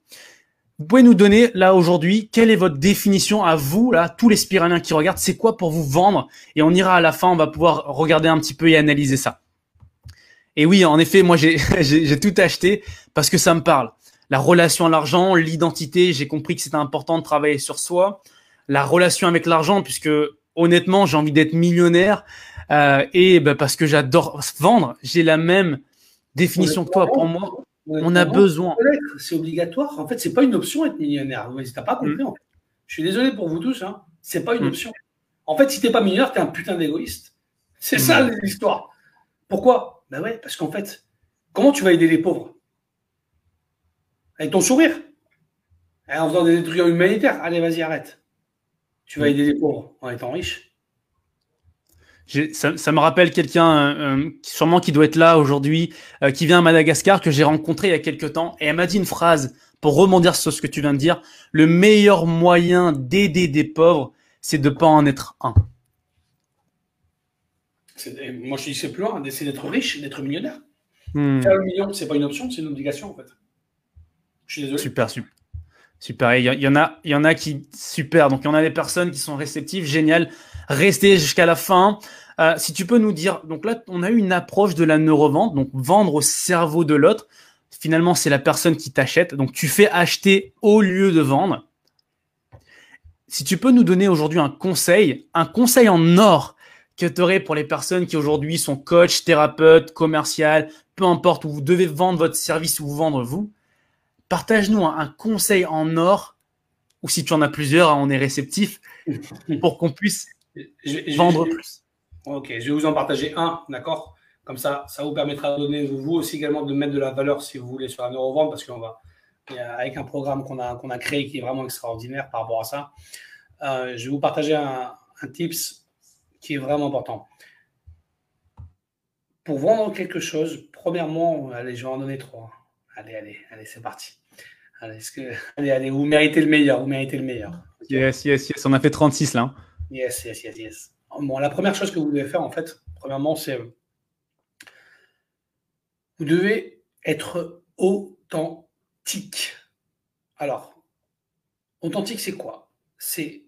Speaker 1: Vous pouvez nous donner là aujourd'hui quelle est votre définition à vous là tous les spiraliens qui regardent? C'est quoi pour vous vendre? Et on ira à la fin on va pouvoir regarder un petit peu et analyser ça. Et oui en effet moi j'ai tout acheté parce que ça me parle. La relation à l'argent, l'identité, j'ai compris que c'était important de travailler sur soi. La relation avec l'argent puisque honnêtement j'ai envie d'être millionnaire euh, et bah, parce que j'adore vendre j'ai la même définition que toi pour moi on a besoin.
Speaker 2: C'est obligatoire. En fait, c'est pas une option être millionnaire. Tu n'as pas compris. Mm. Je suis désolé pour vous tous. Hein. C'est pas une mm. option. En fait, si t'es pas millionnaire, tu es un putain d'égoïste. C'est ça mm. l'histoire. Pourquoi? Ben ouais, parce qu'en fait, comment tu vas aider les pauvres? Avec ton sourire En faisant des trucs humanitaires. Allez, vas-y, arrête. Tu vas aider les pauvres en étant riche.
Speaker 1: Ça, ça, me rappelle quelqu'un, euh, euh, sûrement qui doit être là aujourd'hui, euh, qui vient à Madagascar, que j'ai rencontré il y a quelques temps, et elle m'a dit une phrase pour rebondir sur ce que tu viens de dire. Le meilleur moyen d'aider des pauvres, c'est de pas en être un.
Speaker 2: Moi, je dis c'est plus loin, c'est d'être riche, d'être millionnaire. Hmm. Faire le million, c'est pas une option, c'est une obligation en fait. Je suis désolé.
Speaker 1: Super, super. Super. Il y, y, en a, il y en a qui super. Donc il y en a des personnes qui sont réceptives, génial rester jusqu'à la fin. Euh, si tu peux nous dire, donc là, on a eu une approche de la neurovente, donc vendre au cerveau de l'autre. Finalement, c'est la personne qui t'achète. Donc, tu fais acheter au lieu de vendre. Si tu peux nous donner aujourd'hui un conseil, un conseil en or que tu aurais pour les personnes qui aujourd'hui sont coach, thérapeute, commercial, peu importe où vous devez vendre votre service ou vous vendre vous, partage-nous un, un conseil en or, ou si tu en as plusieurs, hein, on est réceptif, pour qu'on puisse je, vendre plus.
Speaker 2: Ok, je vais vous en partager un, d'accord? Comme ça, ça vous permettra de donner, vous aussi également, de mettre de la valeur si vous voulez sur la neurovente, parce qu'on va, avec un programme qu'on a, qu'on a créé qui est vraiment extraordinaire par rapport à ça, euh, je vais vous partager un, un tips qui est vraiment important. Pour vendre quelque chose, premièrement, allez, je vais en donner trois. Allez, allez, allez, c'est parti. Allez, que... allez, allez, vous méritez le meilleur, vous méritez le meilleur.
Speaker 1: Yes, yes, yes, on a fait 36 là.
Speaker 2: Yes, yes, yes, yes. Bon, la première chose que vous devez faire, en fait, premièrement, c'est vous devez être authentique. Alors, authentique, c'est quoi? C'est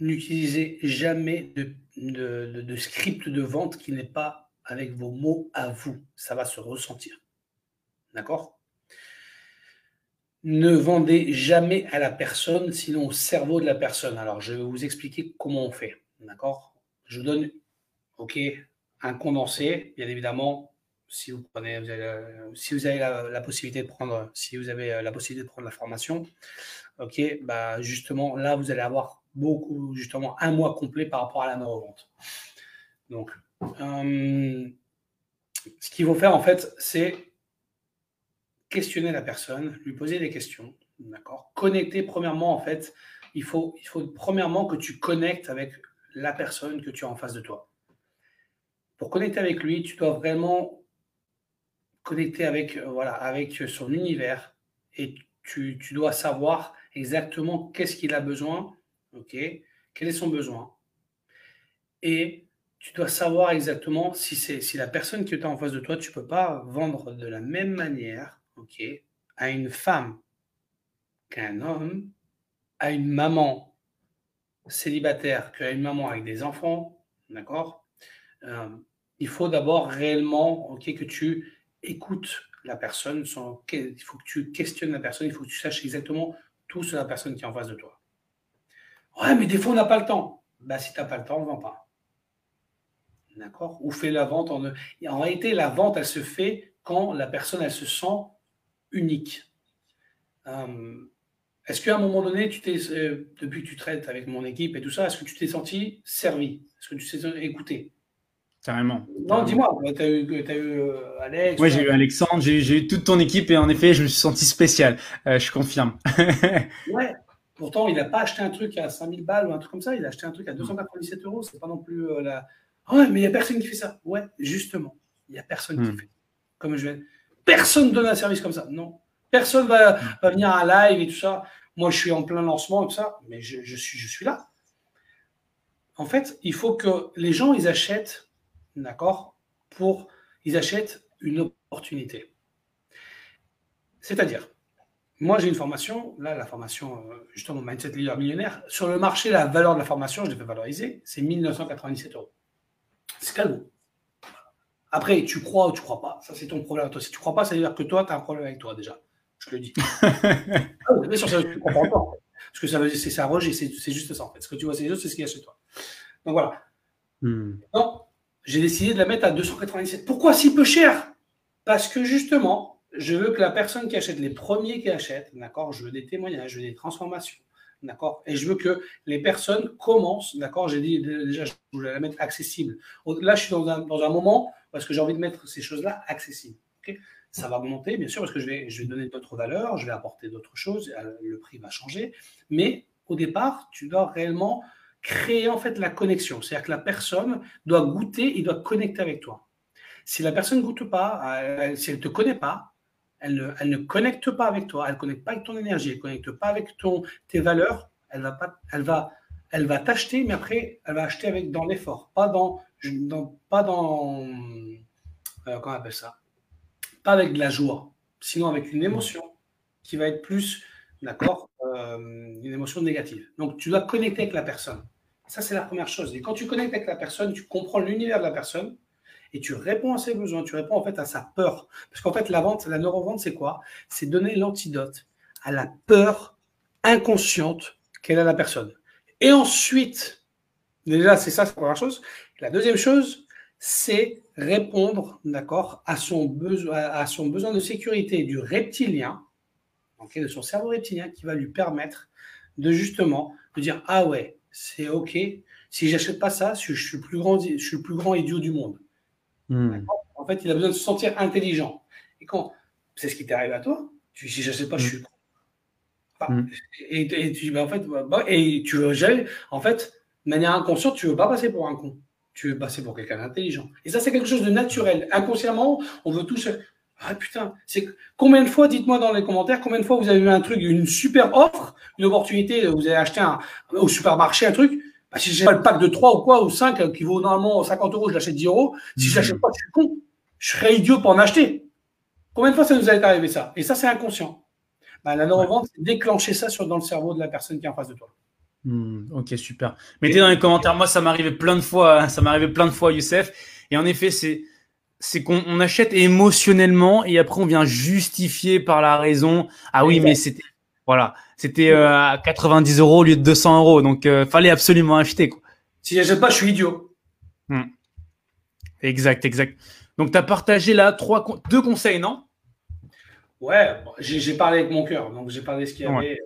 Speaker 2: n'utiliser jamais de, script de vente qui n'est pas avec vos mots à vous. Ça va se ressentir. D'accord? Ne vendez jamais à la personne, sinon au cerveau de la personne. Alors, je vais vous expliquer comment on fait. D'accord? Je vous donne, OK, un condensé, bien évidemment. Si vous prenez, si vous avez la, possibilité de prendre, si vous avez euh, la possibilité de prendre la formation, ok, bah justement là vous allez avoir beaucoup, justement un mois complet par rapport à la neuro-vente. Donc, euh, ce qu'il faut faire en fait, c'est questionner la personne, lui poser des questions, d'accord? Connecter, premièrement, en fait, il faut, il faut premièrement que tu connectes avec la personne que tu as en face de toi. Pour connecter avec lui, tu dois vraiment connecter avec, euh, voilà, avec son univers et tu, tu dois savoir exactement qu'est-ce qu'il a besoin, ok? Quel est son besoin? Et tu dois savoir exactement si c'est si la personne qui est en face de toi, tu ne peux pas vendre de la même manière ok, à une femme qu'un homme, à une maman célibataire qu'à une maman avec des enfants, d'accord euh, il faut d'abord réellement ok, que tu écoutes la personne, il faut que tu questionnes la personne, il faut que tu saches exactement tout sur la personne qui est en face de toi. Ouais, mais des fois, on n'a pas le temps. Bah, si tu n'as pas le temps, on ne vend pas. D'accord? Ou fais la vente. En... en réalité, la vente, elle se fait quand la personne, elle se sent unique. Euh, est-ce qu'à un moment donné, tu t'es, euh, depuis que tu traites avec mon équipe et tout ça, est-ce que tu t'es senti servi? Est-ce que tu t'es écouté?
Speaker 1: Carrément.
Speaker 2: Non, dis-moi, tu as eu, as eu euh, Alex
Speaker 1: Oui, j'ai eu Alexandre, j'ai, eu toute ton équipe et en effet, je me suis senti spécial. je confirme.
Speaker 2: ouais, pourtant, il n'a pas acheté un truc à 5000 balles ou un truc comme ça, il a acheté un truc à 297 euros. C'est pas non plus la. Ah ouais, mais il n'y a personne qui fait ça. Ouais, justement, il n'y a personne qui hmm. fait. Comme je vais. Personne ne donne un service comme ça. Non. Personne va, va venir à live et tout ça. Moi, je suis en plein lancement et tout ça, mais je, suis, là. En fait, il faut que les gens, ils achètent, d'accord, pour, ils achètent une opportunité. C'est-à-dire, moi, j'ai une formation, là, la formation, euh, justement, Mindset Leader Millionnaire. Sur le marché, la valeur de la formation, je l'ai fait valoriser, c'est 1997 euros. C'est cadeau. Après, tu crois ou tu crois pas, ça c'est ton problème. Toi, si tu crois pas, ça veut dire que toi, tu as un problème avec toi déjà je le dis. ah, bien sûr, ça, comprends pas. Parce que ça veut dire, c'est un rejet, c'est juste ça en fait. Ce que tu vois c'est les autres, c'est ce qu'il y a chez toi. Donc voilà. Hmm. Non, j'ai décidé de la mettre à 297. Pourquoi si peu cher? Parce que justement, je veux que la personne qui achète, les premiers qui achètent, d'accord, je veux des témoignages, je veux des transformations, d'accord, et je veux que les personnes commencent, d'accord, j'ai dit déjà, je voulais la mettre accessible. Là, je suis dans un, dans un moment parce que j'ai envie de mettre ces choses-là accessibles. ça va augmenter, bien sûr, parce que je vais, je vais donner d'autres valeurs, je vais apporter d'autres choses, euh, le prix va changer. Mais au départ, tu dois réellement créer en fait la connexion. C'est-à-dire que la personne doit goûter et doit connecter avec toi. Si la personne ne goûte pas, euh, si elle ne te connaît pas, elle ne, elle ne, connecte pas avec toi, elle ne connecte pas avec ton énergie, elle ne connecte pas avec ton, tes valeurs, elle va, pas, elle va, elle va t'acheter, mais après, elle va acheter avec, dans l'effort, pas dans, pas dans, euh, comment on appelle ça? Pas avec de la joie, sinon avec une émotion qui va être plus, d'accord, euh, une émotion négative. Donc, tu dois connecter avec la personne. Ça, c'est la première chose. Et quand tu connectes avec la personne, tu comprends l'univers de la personne et tu réponds à ses besoins, tu réponds en fait à sa peur. Parce qu'en fait, la vente, la neurovente, c'est quoi? C'est donner l'antidote à la peur inconsciente qu'elle a la personne. Et ensuite, déjà, c'est ça, c'est la première chose. La deuxième chose, c'est répondre, d'accord, à son besoin, à son besoin de sécurité du reptilien, de son cerveau reptilien, qui va lui permettre de justement de dire ah ouais, c'est ok. Si j'achète pas ça, je suis le plus grand, je suis le plus grand idiot du monde. Hmm. En fait, il a besoin de se sentir intelligent. Et quand c'est ce qui t'est arrivé à toi, tu dis si j'achète pas, je suis hmm. et, tu en fait, bah, et tu veux, en fait, de manière inconsciente, tu veux pas passer pour un con tu veux passer pour quelqu'un d'intelligent. Et ça, c'est quelque chose de naturel. Inconsciemment, on veut tous. Ah putain, c'est combien de fois, dites-moi dans les commentaires, combien de fois vous avez eu un truc, une super offre, une opportunité, vous avez acheté un, au supermarché un truc, bah, si j'ai pas le pack de 3 ou quoi, ou 5, qui vaut normalement 50 euros, je l'achète 10 euros. Si je l'achète pas, je suis con. Je serais idiot pour en acheter. Combien de fois ça nous est arrivé ça? Et ça, c'est inconscient. Bah, la neuro-vente, c'est déclencher ça sur, dans le cerveau de la personne qui est en face de toi.
Speaker 1: Hmm, ok, super. Mettez dans les commentaires. Moi, ça m'arrivait plein de fois. Hein. ça m'arrivait plein de fois, Youssef. Et en effet, c'est c'est qu'on achète émotionnellement et après on vient justifier par la raison. Ah oui, mais c'était voilà, c'était euh, à 90 euros au lieu de 200 euros, donc euh, fallait absolument acheter. Quoi.
Speaker 2: Si j'achète pas, je suis idiot.
Speaker 1: Hmm. Exact, exact. Donc tu as partagé là trois deux conseils, non?
Speaker 2: Ouais, j'ai parlé avec mon cœur, donc j'ai parlé de ce qu'il y avait.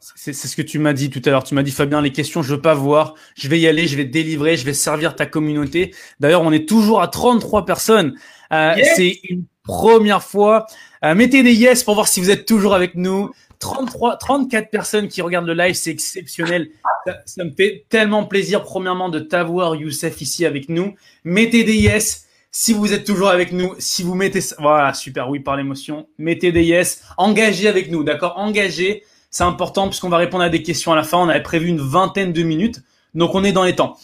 Speaker 1: C'est ce que tu m'as dit tout à l'heure. Tu m'as dit, Fabien, les questions, je veux pas voir. Je vais y aller, je vais délivrer, je vais servir ta communauté. D'ailleurs, on est toujours à 33 personnes. Euh, C'est une première fois. Euh, mettez des yes pour voir si vous êtes toujours avec nous. 33, 34 personnes qui regardent le live, c'est exceptionnel. Ça, me fait tellement plaisir, premièrement, de t'avoir, Youssef, ici avec nous. Mettez des yes si vous êtes toujours avec nous. Si vous mettez, voilà, super, oui, par l'émotion. Mettez des yes. Engagez avec nous, d'accord? Engagez. C'est important puisqu'on va répondre à des questions à la fin. On avait prévu une vingtaine de minutes, donc on est dans les temps.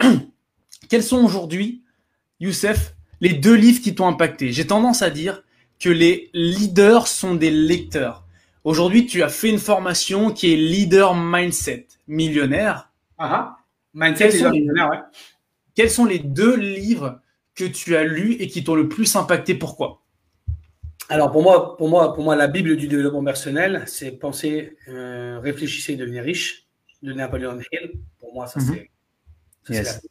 Speaker 1: Quels sont aujourd'hui, Youssef, les deux livres qui t'ont impacté? J'ai tendance à dire que les leaders sont des lecteurs. Aujourd'hui, tu as fait une formation qui est leader mindset millionnaire.
Speaker 2: Ah, ah. mindset leader millionnaire, ouais.
Speaker 1: Quels sont les deux livres que tu as lus et qui t'ont le plus impacté? Pourquoi?
Speaker 2: Alors pour moi, pour moi, pour moi, la Bible du développement personnel, c'est penser, euh, réfléchissez et devenir riche de Napoleon Hill. Pour moi, ça
Speaker 1: Mhm.
Speaker 2: c'est.
Speaker 1: Yes.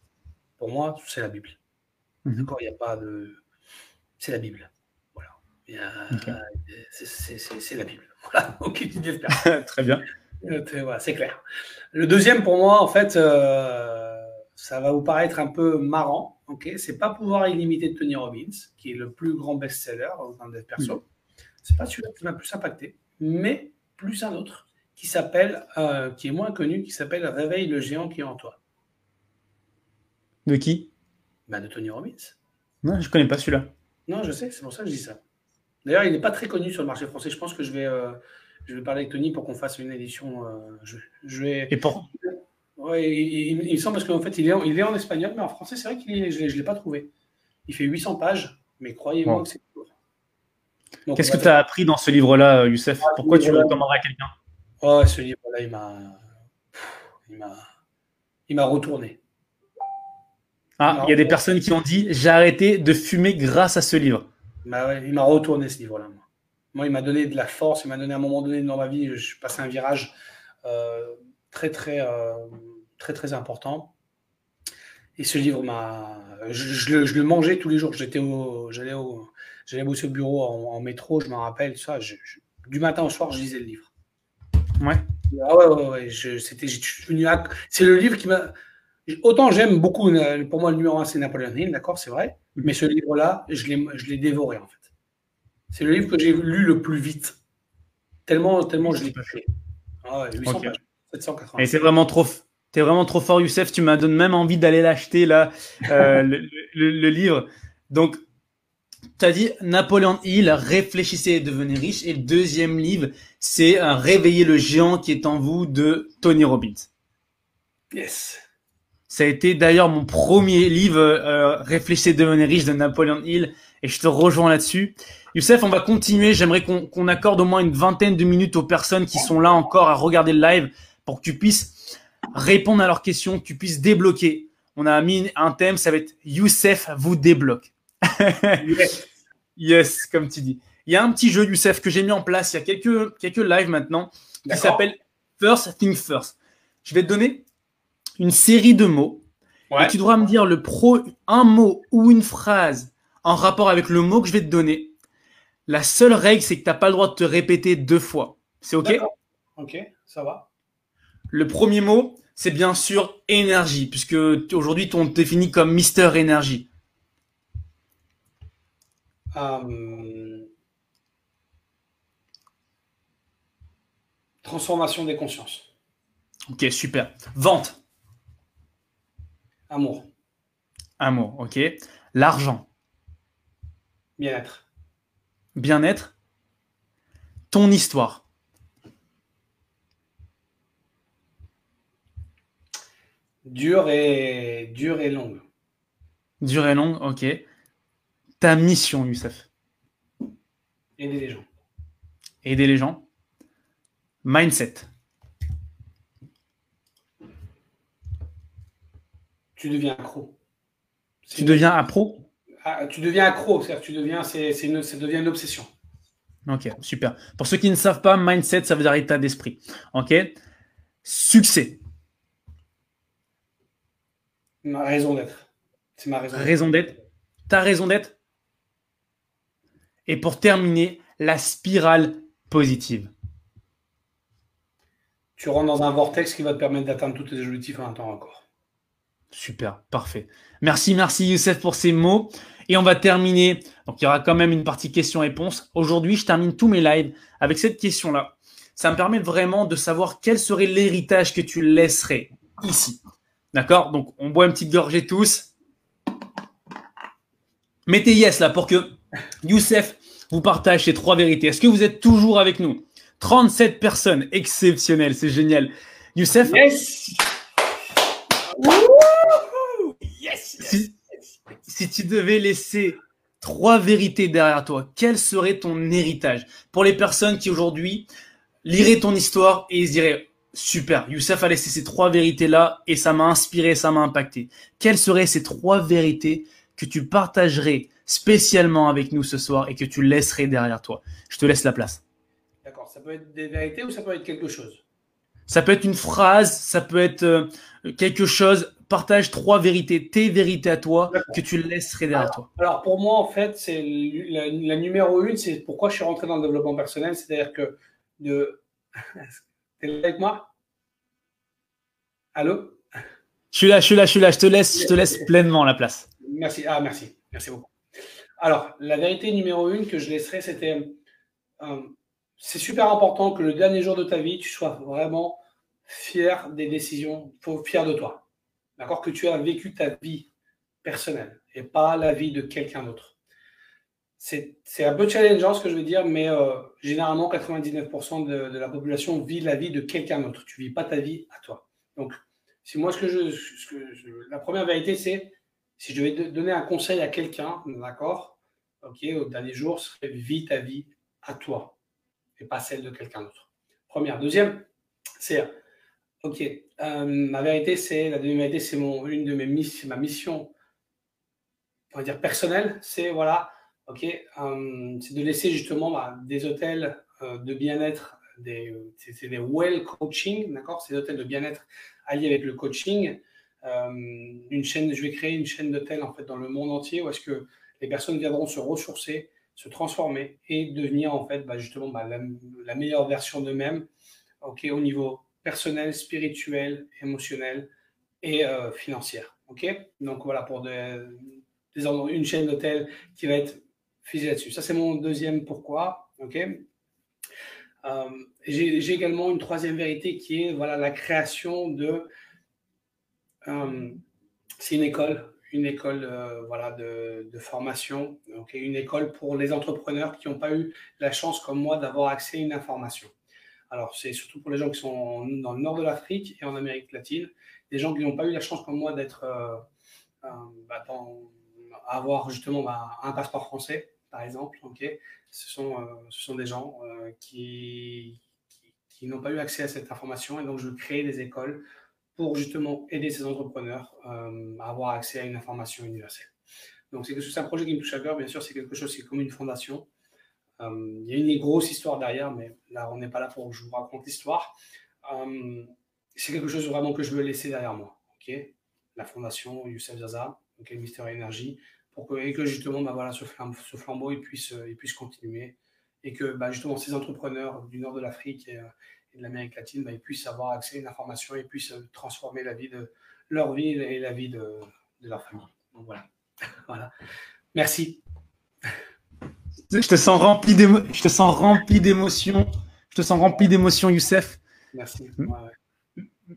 Speaker 2: Pour moi, c'est la Bible.
Speaker 1: Mhm.
Speaker 2: D'accord, il n'y a pas de. C'est la Bible. Voilà. C'est- la Bible. Voilà. Aucune idée de.
Speaker 1: Très bien.
Speaker 2: Euh, Voilà, c'est clair. Le deuxième, pour moi, en fait, euh, ça va vous paraître un peu marrant. Ok, c'est pas pouvoir illimité de Tony Robbins, qui est le plus grand best-seller dans le dev perso. C'est pas celui qui m'a le plus impacté, mais plus un autre qui s'appelle, euh, qui est moins connu, qui s'appelle Réveille le géant qui est en toi.
Speaker 1: De qui?
Speaker 2: Bah, de Tony Robbins.
Speaker 1: Non, je connais pas celui-là.
Speaker 2: Non, je sais, c'est pour ça que je dis ça. D'ailleurs, il n'est pas très connu sur le marché français. Je pense que je vais, euh, je vais parler avec Tony pour qu'on fasse une édition. euh, je, je vais.
Speaker 1: Et pour
Speaker 2: Ouais, il, me semble parce qu'en fait, il est, en, il est en espagnol, mais en français, c'est vrai qu'il est, je ne l'ai pas trouvé. Il fait 800 pages, mais croyez-moi que c'est court.
Speaker 1: Qu'est-ce que tu as appris dans ce livre-là, Youssef?
Speaker 2: Ah,
Speaker 1: Pourquoi tu le recommanderais à quelqu'un?
Speaker 2: Ouais, ce livre-là, il m'a, il m'a, il m'a retourné.
Speaker 1: Ah, il y a des personnes qui ont dit j'ai arrêté de fumer grâce à ce livre.
Speaker 2: Bah ouais, il m'a retourné ce livre-là. Moi. Moi, il m'a donné de la force. Il m'a donné à un moment donné dans ma vie, je suis passé un virage euh, très, très, euh, très, très important. Et ce livre m'a, je, je le, je le mangeais tous les jours. J'étais au, j'allais au, j'allais bosser au bureau en, en métro. Je m'en rappelle ça. Je- du matin au soir, je lisais le livre.
Speaker 1: Ouais.
Speaker 2: Ah ouais, ouais, ouais. C'était. C'est le livre qui m'a. Autant j'aime beaucoup, euh, pour moi, le numéro un, c'est Napoleon Hill, d'accord, c'est vrai. Mais ce livre-là, je l'ai, je l'ai dévoré, en fait. C'est le livre que j'ai lu le plus vite. Tellement, tellement je l'ai kiffé. Ah ouais, 800
Speaker 1: Ok.
Speaker 2: pages. 780.
Speaker 1: Et c'est vraiment trop. T'es vraiment trop fort, Youssef. Tu m'as donné même envie d'aller l'acheter là, euh, le, le- le livre. Donc, tu as dit Napoléon Hill, réfléchissez et devenez riche. Et le deuxième livre, c'est Réveiller le géant qui est en vous de Tony Robbins.
Speaker 2: Yes.
Speaker 1: Ça a été d'ailleurs mon premier livre, euh, Réfléchissez et devenez riche de Napoléon Hill. Et je te rejoins là-dessus. Youssef, on va continuer. J'aimerais qu'on qu'on accorde au moins une vingtaine de minutes aux personnes qui sont là encore à regarder le live pour que tu puisses répondre à leurs questions, que tu puisses débloquer. On a mis un thème, ça va être Youssef vous débloque.
Speaker 2: Yes.
Speaker 1: Yes, comme tu dis. Il y a un petit jeu, Youssef, que j'ai mis en place il y a quelques, quelques lives maintenant, qui s'appelle First Thing First. Je vais te donner une série de mots
Speaker 2: Ouais.
Speaker 1: et tu devras me dire le pro, un mot ou une phrase en rapport avec le mot que je vais te donner. La seule règle, c'est que tu n'as pas le droit de te répéter deux fois. C'est OK?
Speaker 2: Ok, ça va.
Speaker 1: Le premier mot, c'est bien sûr énergie, puisque aujourd'hui, on te définit comme Mister Énergie.
Speaker 2: Euh, Transformation des consciences.
Speaker 1: Ok, super. Vente,
Speaker 2: Amour.
Speaker 1: amour, ok. L'argent,
Speaker 2: Bien-être.
Speaker 1: bien-être, ton histoire,
Speaker 2: Dur et, dur et longue.
Speaker 1: longue, ok. Ta mission, Youssef,
Speaker 2: Aider les gens.
Speaker 1: aider les gens. Mindset,
Speaker 2: Tu deviens accro.
Speaker 1: Tu
Speaker 2: une-
Speaker 1: deviens un pro?
Speaker 2: Ah, tu deviens accro, c'est-à-dire que tu deviens, c'est, c'est une, ça devient une obsession.
Speaker 1: Ok, super. Pour ceux qui ne savent pas, mindset, ça veut dire état d'esprit. Ok? Succès,
Speaker 2: Ma raison d'être. C'est ma raison d'être.
Speaker 1: raison d'être, ta raison d'être. Et pour terminer, la spirale positive.
Speaker 2: Tu rentres dans un vortex qui va te permettre d'atteindre tous tes objectifs en un temps record.
Speaker 1: Super, parfait. Merci, merci Youssef pour ces mots. Et on va terminer. Donc il y aura quand même une partie questions-réponses. Aujourd'hui, je termine tous mes lives avec cette question-là. Ça me permet vraiment de savoir quel serait l'héritage que tu laisserais ici. D'accord? Donc on boit une petite gorgée tous. Mettez yes là pour que Youssef vous partage ces trois vérités. Est-ce que vous êtes toujours avec nous? 37 personnes, exceptionnel, c'est génial. Youssef,
Speaker 2: Yes! Yes!
Speaker 1: Si, si tu devais laisser trois vérités derrière toi, quel serait ton héritage? Pour les personnes qui aujourd'hui liraient ton histoire et ils se diraient super, Youssef a laissé ces trois vérités là et ça m'a inspiré, ça m'a impacté. Quelles seraient ces trois vérités que tu partagerais spécialement avec nous ce soir et que tu laisserais derrière toi? Je te laisse la place.
Speaker 2: D'accord. Ça peut être des vérités ou ça peut être quelque chose?
Speaker 1: Ça peut être une phrase, ça peut être euh, quelque chose. Partage trois vérités, tes vérités à toi, que tu laisserais derrière toi.
Speaker 2: Alors pour moi, en fait, c'est la, la, numéro une, c'est pourquoi je suis rentré dans le développement personnel. C'est-à-dire que de. T'es là avec moi? Allô?
Speaker 1: Je suis là, je suis là, je suis là. Je te laisse, je te laisse pleinement la place.
Speaker 2: Merci. Ah, merci. Merci beaucoup. Alors, la vérité numéro une que je laisserai, c'était euh, c'est super important que le dernier jour de ta vie, tu sois vraiment fier des décisions, fier de toi. D'accord? Que tu as vécu ta vie personnelle et pas la vie de quelqu'un d'autre. C'est un peu challengeant ce que je veux dire, mais euh, généralement 99% de, la population vit la vie de quelqu'un d'autre. Tu vis pas ta vie à toi. Donc, si moi ce que je, la première vérité c'est si je devais donner un conseil à quelqu'un, d'accord, ok, au dernier jour, serait vis ta vie à toi et pas celle de quelqu'un d'autre. Première. Deuxième, c'est, ok, euh, ma vérité, c'est, la deuxième vérité, c'est mon, une de mes missions, ma mission, on va dire personnelle, c'est, voilà, ok, euh, c'est de laisser justement bah, des hôtels euh, de bien-être, c'est des well coaching, d'accord, ces hôtels de bien-être alliés avec le coaching, euh, une chaîne, je vais créer une chaîne d'hôtels en fait dans le monde entier où est-ce que les personnes viendront se ressourcer, se transformer et devenir en fait bah, justement bah, la, meilleure version d'eux-mêmes, ok, au niveau personnel, spirituel, émotionnel et euh, financière, ok. Donc voilà pour des, une chaîne d'hôtels qui va être Ça c'est mon deuxième pourquoi. Euh, j'ai également une troisième vérité qui est voilà la création de euh, c'est une école, une école euh, voilà, de, formation, une école pour les entrepreneurs qui n'ont pas eu la chance, comme moi, d'avoir accès à une information. Alors, c'est surtout pour les gens qui sont dans le nord de l'Afrique et en Amérique latine, des gens qui n'ont pas eu la chance, comme moi, d'être, bah, avoir justement bah, un passeport français, par exemple. ok ce, sont, ce sont des gens qui, qui, qui n'ont pas eu accès à cette information et donc je crée des écoles pour justement aider ces entrepreneurs euh, à avoir accès à une information universelle. Donc c'est un projet qui me touche à cœur, bien sûr, c'est quelque chose, c'est comme une fondation. Euh, il y a une grosse histoire derrière, mais là, on n'est pas là pour que je vous raconte l'histoire. Euh, c'est quelque chose vraiment que je veux laisser derrière moi. ok la fondation Youssef Zaza, ok Mister Énergie, pour que, et que justement, bah, voilà, ce, flambeau, il puisse, il puisse continuer et que bah, justement ces entrepreneurs du nord de l'Afrique et, et de l'Amérique latine, bah, ils puissent avoir accès à une information et puissent euh, transformer la vie de leur vie et la vie de, de leur famille. Donc voilà. voilà. Merci.
Speaker 1: Je te sens rempli d'émotions. Je te sens rempli d'émotions. Je te sens rempli d'émotions, Youssef.
Speaker 2: Merci.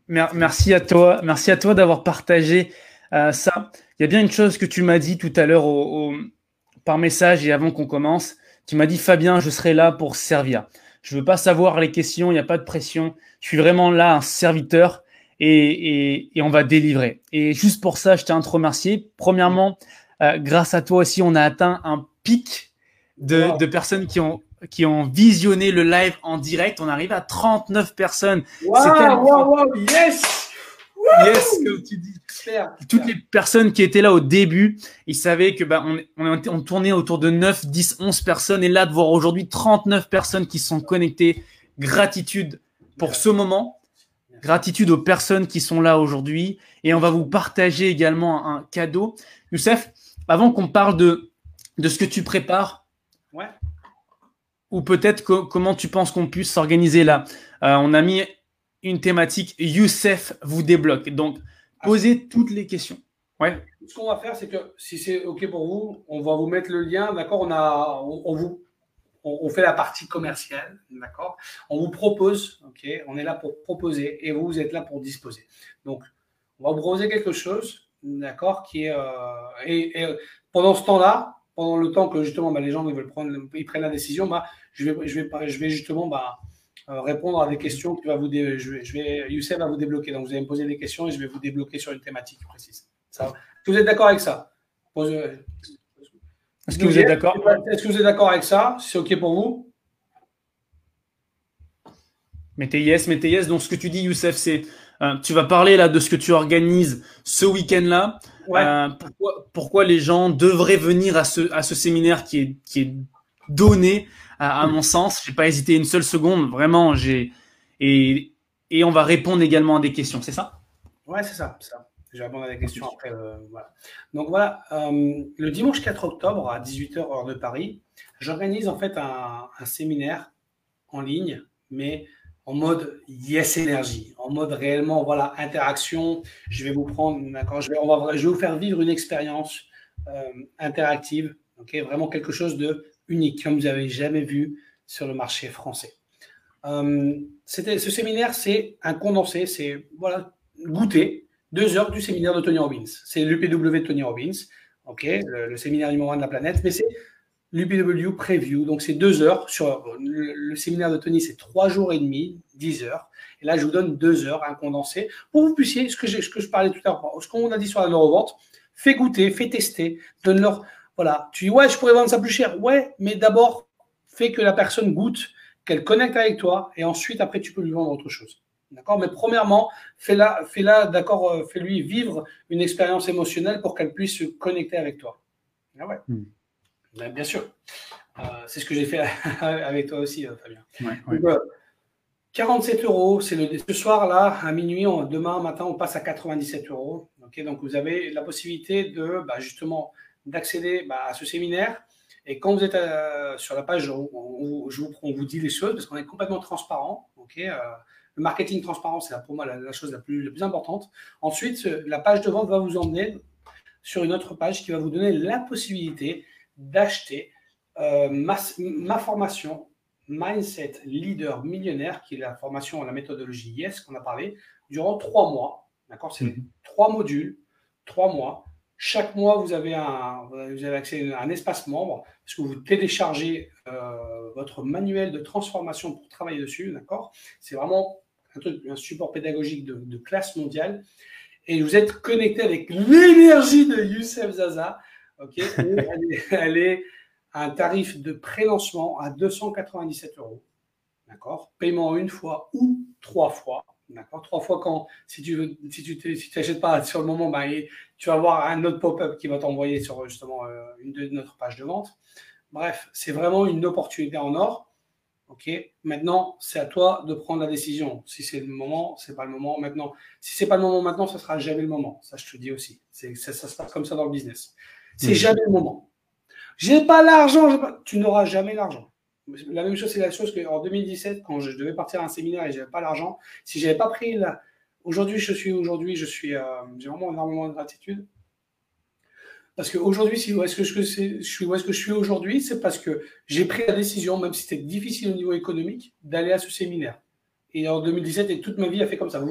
Speaker 1: Merci à toi. Merci à toi d'avoir partagé euh, ça. Il y a bien une chose que tu m'as dit tout à l'heure au, par message et avant qu'on commence. Tu m'as dit Fabien, je serai là pour servir. Je veux pas savoir les questions, il n'y a pas de pression. Je suis vraiment là, un serviteur, et, et, on va délivrer. Et juste pour ça, je tiens à te remercier. Premièrement, euh, grâce à toi aussi, on a atteint un pic de, de personnes qui ont qui ont visionné le live en direct. On arrive à 39 personnes.
Speaker 2: Wow, wow, wow, yes!
Speaker 1: Yes, comme tu dis. Toutes les personnes qui étaient là au début, ils savaient que bah, on, on, tournait autour de 9, 10, 11 personnes. Et là, de voir aujourd'hui 39 personnes qui sont connectées, gratitude pour ce moment. Gratitude aux personnes qui sont là aujourd'hui. Et on va vous partager également un cadeau. Youssef, avant qu'on parle de, de ce que tu prépares,
Speaker 2: ouais.
Speaker 1: ou peut-être comment tu penses qu'on puisse s'organiser là. Euh, on a mis une thématique Youssef vous débloque. Donc, posez toutes les questions. Ouais.
Speaker 2: Ce qu'on va faire, c'est que si c'est OK pour vous, on va vous mettre le lien. D'accord? On, a, on, vous, on, fait la partie commerciale. D'accord? On vous propose. OK On est là pour proposer et vous, vous êtes là pour disposer. Donc, on va vous proposer quelque chose. D'accord Qui est. Euh, et, pendant ce temps-là, pendant le temps que justement bah, les gens ils veulent prendre, ils prennent la décision, bah, je, vais, je, vais, je vais justement. Bah, euh, répondre à des questions que va vous je, vais, Youssef va vous débloquer. Donc, vous allez me poser des questions et je vais vous débloquer sur une thématique précise. Ça vous êtes d'accord avec ça?
Speaker 1: Est-ce que vous êtes d'accord?
Speaker 2: Est-ce que vous êtes d'accord avec ça? C'est OK pour vous?
Speaker 1: Mettez yes, mettez yes. Donc, ce que tu dis, Youssef, c'est Euh, tu vas parler là de ce que tu organises ce week-end-là. Euh, pourquoi, les gens devraient venir à ce, à ce séminaire qui est, qui est donné, à, mon sens. J'ai pas hésité une seule seconde. Vraiment, j'ai et, et on va répondre également à des questions. C'est ça?
Speaker 2: Ouais, c'est ça, ça. Je vais répondre à des questions après. Euh, voilà. Donc voilà, le dimanche 4 octobre à 18h heure de Paris, j'organise en fait un, séminaire en ligne, mais en mode yes énergie, en mode réellement voilà interaction. Je vais vous prendre, d'accord, on va, je vous faire vivre une expérience euh, interactive, ok, vraiment quelque chose de unique comme vous n'avez jamais vu sur le marché français. Euh, ce séminaire, c'est un condensé, c'est voilà goûter deux heures du séminaire de Tony Robbins. C'est l'UPW de Tony Robbins, le séminaire numéro un de la planète, mais c'est l'UPW Preview. Donc, c'est deux heures. Sur le, séminaire de Tony, c'est trois jours et demi, dix heures. Et là, je vous donne deux heures, un condensé, pour que vous puissiez, ce que, ce que je parlais tout à l'heure, ce qu'on a dit sur la neurovente, fais goûter, fais tester, donne-leur. Voilà. Tu dis, ouais, je pourrais vendre ça plus cher. Ouais, mais d'abord, fais que la personne goûte, qu'elle connecte avec toi, et ensuite, après, tu peux lui vendre autre chose. D'accord? Mais premièrement, fais-la, fais-la, d'accord, euh, fais-lui vivre une expérience émotionnelle pour qu'elle puisse se connecter avec toi. Ah ouais. Hmm. Ben, bien sûr. Euh, c'est ce que j'ai fait avec toi aussi, euh, Fabien. 47 euros, c'est le ce soir-là, à minuit, demain matin, on passe à 97 euros. donc vous avez la possibilité de bah, justement d'accéder bah, à ce séminaire. Et quand vous êtes euh, sur la page, on, vous, dit les choses parce qu'on est complètement transparent. le marketing transparent, c'est pour moi la, chose la plus, la plus importante. Ensuite, la page de vente va vous emmener sur une autre page qui va vous donner la possibilité d'acheter euh, ma, formation Mindset Leader Millionnaire, qui est la formation, la méthodologie Yes qu'on a parlé, durant trois mois. D'accord C'est mhm. trois modules, trois mois. Chaque mois, vous avez, un, vous avez accès à un espace membre, parce que vous téléchargez euh, votre manuel de transformation pour travailler dessus. D'accord? C'est vraiment un, truc, un support pédagogique de, de classe mondiale. Et vous êtes connecté avec l'énergie de Youssef Zaza Ok, elle, est, à un tarif de pré-lancement à 297 euros. D'accord? Paiement une fois ou trois fois. D'accord Trois fois quand, si tu veux, si tu si n'achètes pas sur le moment, bah, tu vas avoir un autre pop-up qui va t'envoyer sur justement euh, une de notre page de vente. Bref, c'est vraiment une opportunité en or. Ok. Maintenant, c'est à toi de prendre la décision. Si c'est le moment, c'est pas le moment. Maintenant, si c'est pas le moment maintenant, ce sera jamais le moment. Ça, je te dis aussi. Ça, ça se passe comme ça dans le business. C'est hmm. jamais le moment. J'ai pas l'argent, pas... tu n'auras jamais l'argent. La même chose, c'est la chose qu'en 2017, quand je devais partir à un séminaire et j'avais pas l'argent, si j'avais pas pris la. Aujourd'hui, je suis aujourd'hui, je suis, euh, j'ai vraiment énormément de gratitude. Parce qu'aujourd'hui, où est-ce que je, suis, est-ce que je suis aujourd'hui, c'est parce que j'ai pris la décision, même si c'était difficile au niveau économique, d'aller à ce séminaire. Et en 2017, et toute ma vie a fait comme ça.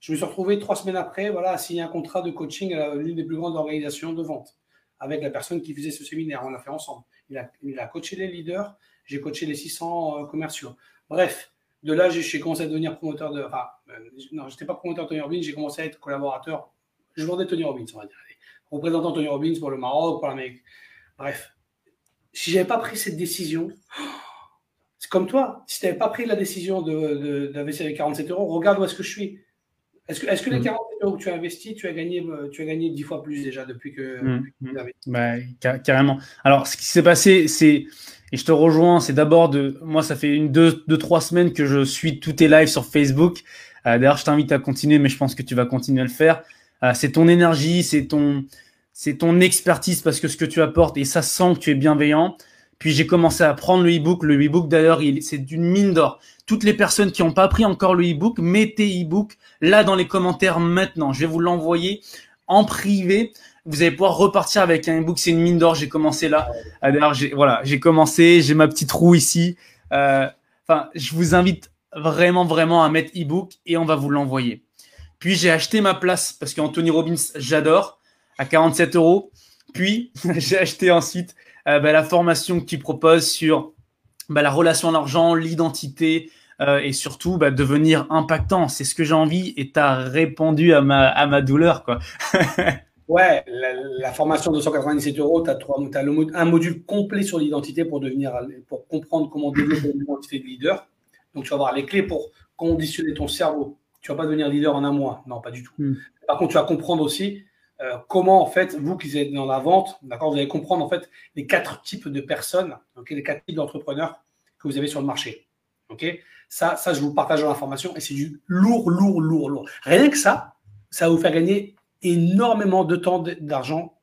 Speaker 2: Je me suis retrouvé trois semaines après, voilà, à signer un contrat de coaching à l'une des plus grandes organisations de vente avec la personne qui faisait ce séminaire. On l'a fait ensemble. Il a, coaché les leaders, j'ai coaché les 600 euh, commerciaux. Bref, de là, j'ai commencé à devenir promoteur de. Enfin, euh, non, je n'étais pas promoteur de Tony Robbins, j'ai commencé à être collaborateur. Je vendais Tony Robbins, on va dire. représentant Tony Robbins pour le Maroc, pour l'Amérique. Bref, si je n'avais pas pris cette décision, c'est comme toi. Si tu n'avais pas pris la décision d'investir de, les 47 euros, regarde où est-ce que je suis. Est-ce que, est que, les 40 mm. euros que tu as investis, tu as gagné, euh, tu as gagné 10 fois plus déjà depuis que, mm.
Speaker 1: tu l'avais bah, Carrément. Alors, ce qui s'est passé, c'est, et je te rejoins, c'est d'abord de, moi, ça fait une, deux, deux, trois semaines que je suis tous tes lives sur Facebook. Euh, d'ailleurs, je t'invite à continuer, mais je pense que tu vas continuer à le faire. Euh, c'est ton énergie, c'est ton, c'est ton expertise parce que ce que tu apportes, et ça sent que tu es bienveillant. Puis j'ai commencé à prendre le e-book. Le e-book d'ailleurs, c'est d'une mine d'or. Toutes les personnes qui n'ont pas pris encore le e-book, mettez e-book là dans les commentaires maintenant. Je vais vous l'envoyer en privé. Vous allez pouvoir repartir avec un e-book. C'est une mine d'or. J'ai commencé là. Euh, d'ailleurs, j'ai voilà, j'ai commencé. J'ai ma petite roue ici. Euh, je vous invite vraiment, vraiment à mettre e-book et on va vous l'envoyer. Puis j'ai acheté ma place parce qu'Anthony Robbins, j'adore, à 47 euros. Puis j'ai acheté ensuite euh, bah, la formation que tu proposes sur bah, la relation à l'argent, l'identité euh, et surtout bah, devenir impactant. C'est ce que j'ai envie et tu as répondu à ma, à ma douleur. Quoi.
Speaker 2: ouais, la, formation de 197 euros, tu as, as un module complet sur l'identité pour, devenir, pour comprendre comment développer une identité de leader. Donc tu vas avoir les clés pour conditionner ton cerveau Tu vas pas devenir leader en un mois. Non, pas du tout. Hmm. Par contre, tu vas comprendre aussi euh, comment, en fait, vous qui êtes dans la vente, d'accord, vous allez comprendre, en fait, les quatre types de personnes, les quatre types d'entrepreneurs que vous avez sur le marché. OK ça, ça, je vous partage l'information et c'est du lourd, lourd, lourd, lourd. Rien que ça, ça va vous faire gagner énormément de temps, d'argent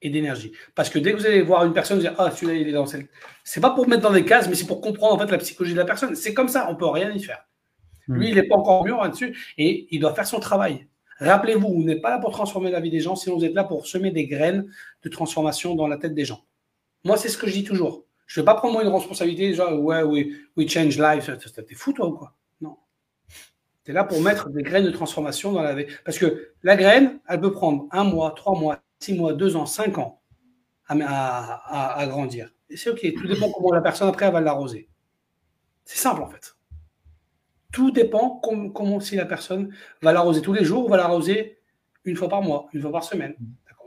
Speaker 2: et d'énergie. Parce que dès que vous allez voir une personne, vous allez dire, ah, celui-là, il est dans cette. C'est pas pour mettre dans des cases, mais c'est pour comprendre, en fait, la psychologie de la personne. C'est comme ça, on peut rien y faire. Hmm. Lui, il n'est pas encore mûr là-dessus et il doit faire son travail. Rappelez-vous, vous n'êtes pas là pour transformer la vie des gens, sinon vous êtes là pour semer des graines de transformation dans la tête des gens. Moi, c'est ce que je dis toujours. Je ne vais pas prendre moi une responsabilité, genre, ouais, we, change life. T'es fou, toi, ou quoi? Non. Tu es là pour mettre des graines de transformation dans la vie. Parce que la graine, elle peut prendre un mois, trois mois, six mois, deux ans, cinq ans à, à, grandir. Et c'est OK. Tout dépend comment la personne, après, elle va l'arroser. C'est simple, en fait. Tout dépend comment, si la personne va l'arroser tous les jours ou va l'arroser une fois par mois, une fois par semaine.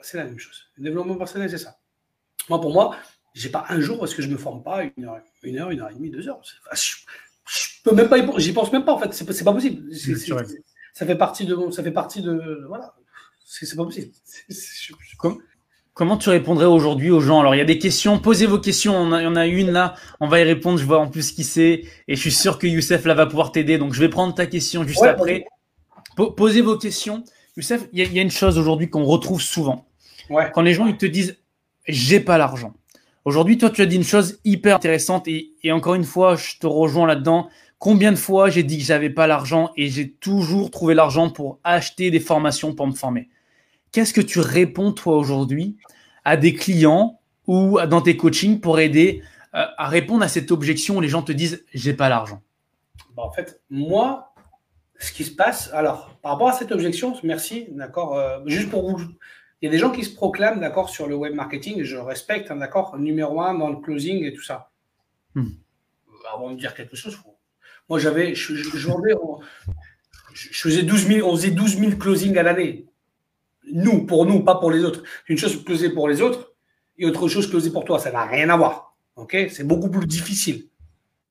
Speaker 2: C'est la même chose. Le développement personnel, c'est ça. Moi, pour moi, j'ai pas un jour parce que je me forme pas une heure, une heure, une heure et demie, deux heures. je, peux même pas, j'y pense même pas en fait. C'est pas, pas possible. ça fait partie de, ça fait partie de, voilà. C'est pas possible.
Speaker 1: Comment tu répondrais aujourd'hui aux gens? Alors, il y a des questions. Posez vos questions. Il y en a une là. On va y répondre. Je vois en plus qui c'est. Et je suis sûr que Youssef là va pouvoir t'aider. Donc, je vais prendre ta question juste après. Posez vos questions. Youssef, il y, a une chose aujourd'hui qu'on retrouve souvent. Quand les gens ils te disent j'ai pas l'argent. Aujourd'hui, toi, tu as dit une chose hyper intéressante et, encore une fois, je te rejoins là-dedans. Combien de fois j'ai dit que j'avais pas l'argent et j'ai toujours trouvé l'argent pour acheter des formations pour me former? Qu'est-ce que tu réponds toi aujourd'hui à des clients ou dans tes coachings pour aider euh, à répondre à cette objection où les gens te disent j'ai pas l'argent?
Speaker 2: Bah, En fait, moi, ce qui se passe, alors par rapport à cette objection, merci, d'accord, euh, juste pour vous il y a des gens qui se proclament, d'accord, sur le web marketing, et je respecte, hein, d'accord, numéro un dans le closing et tout ça. Hmm. Avant de dire quelque chose, moi j'avais, je, je, faisais 12 000, on faisait 12 000 closings à l'année. Nous, pour nous, pas pour les autres. Une chose closer pour les autres et autre chose closer pour toi, ça n'a rien à voir. Ok, c'est beaucoup plus difficile.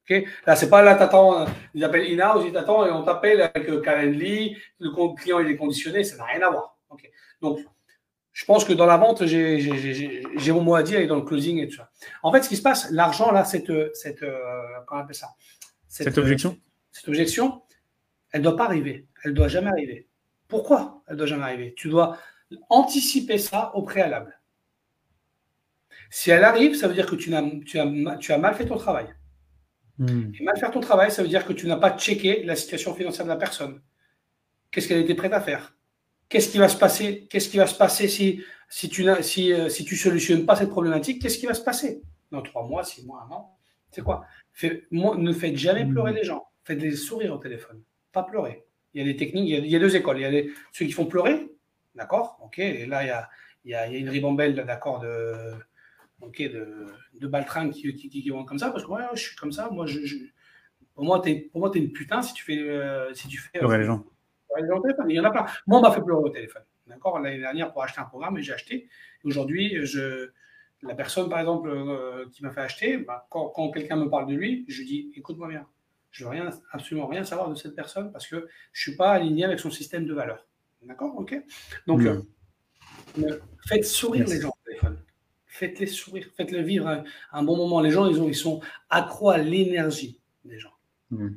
Speaker 2: Ok, là c'est pas là t'attends, ils appellent in-house, ils t'attendent et on t'appelle avec euh, Calendly, le client il est conditionné, ça n'a rien à voir. Ok, donc je pense que dans la vente, j'ai mon mot à dire et dans le closing et tout ça. En fait, ce qui se passe, l'argent, là, cette, cette, euh, comment on appelle ça?
Speaker 1: Cette, objection?
Speaker 2: Cette objection, elle ne doit pas arriver. Elle ne doit jamais arriver. Pourquoi elle doit jamais arriver? Tu dois anticiper ça au préalable. Si elle arrive, ça veut dire que tu, as, tu, as, tu as mal fait ton travail. Hmm. Et mal faire ton travail, ça veut dire que tu n'as pas checké la situation financière de la personne. Qu'est-ce qu'elle était prête à faire? Qu'est-ce qui va se passer? Qu'est-ce qui va se passer si, si tu ne si, euh, si tu solutionnes pas cette problématique? Qu'est-ce qui va se passer? Dans trois mois, six mois, un an? C'est quoi? Ne faites jamais mmh. pleurer les gens. Faites-les sourire au téléphone. Pas pleurer. Il y a des techniques, il y a, deux écoles. Il y a ceux qui font pleurer, d'accord Ok. Et là, il y a, il y a, il y a une ribambelle, d'accord, de, ok, de, de baltringues qui, qui, vont comme ça, parce que moi, je suis comme ça. Moi, je, pour moi, tu es, es, une putain si tu fais. Euh, si tu fais
Speaker 1: pleurer les gens.
Speaker 2: Il y en a plein. Moi, on m'a fait pleurer au téléphone. D'accord L'année dernière, pour acheter un programme, et j'ai acheté. Aujourd'hui, je, la personne, par exemple, euh, qui m'a fait acheter, bah, quand, quelqu'un me parle de lui, je dis écoute-moi bien. Je veux rien, absolument rien savoir de cette personne parce que je ne suis pas aligné avec son système de valeurs. D'accord? Ok? Donc, euh, euh, faites sourire les gens au téléphone. Faites-les sourire. Faites-les vivre un, bon moment. Les gens, ils, ont, ils sont accros à l'énergie des gens. Mmh.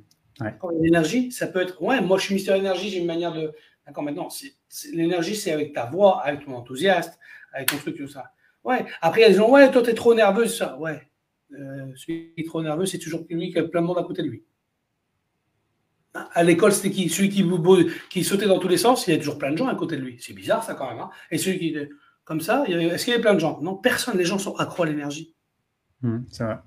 Speaker 2: L'énergie, ça peut être, ouais, moi je suis Mister Énergie, j'ai une manière de. D'accord, maintenant, l'énergie, c'est avec ta voix, avec ton enthousiasme, avec ton truc, tout ça. Ouais. Après, elles ont, ouais, toi, t'es trop nerveux, ça. Ouais. Euh, celui qui est trop nerveux, c'est toujours lui qui a plein de monde à côté de lui. À l'école, c'était qui Celui qui, qui sautait dans tous les sens, il y a toujours plein de gens à côté de lui. C'est bizarre, ça, quand même. Hein. Et celui qui comme ça, est-ce qu'il y avait plein de gens? Non, personne. Les gens sont accro à l'énergie.
Speaker 1: Mmh, c'est vrai.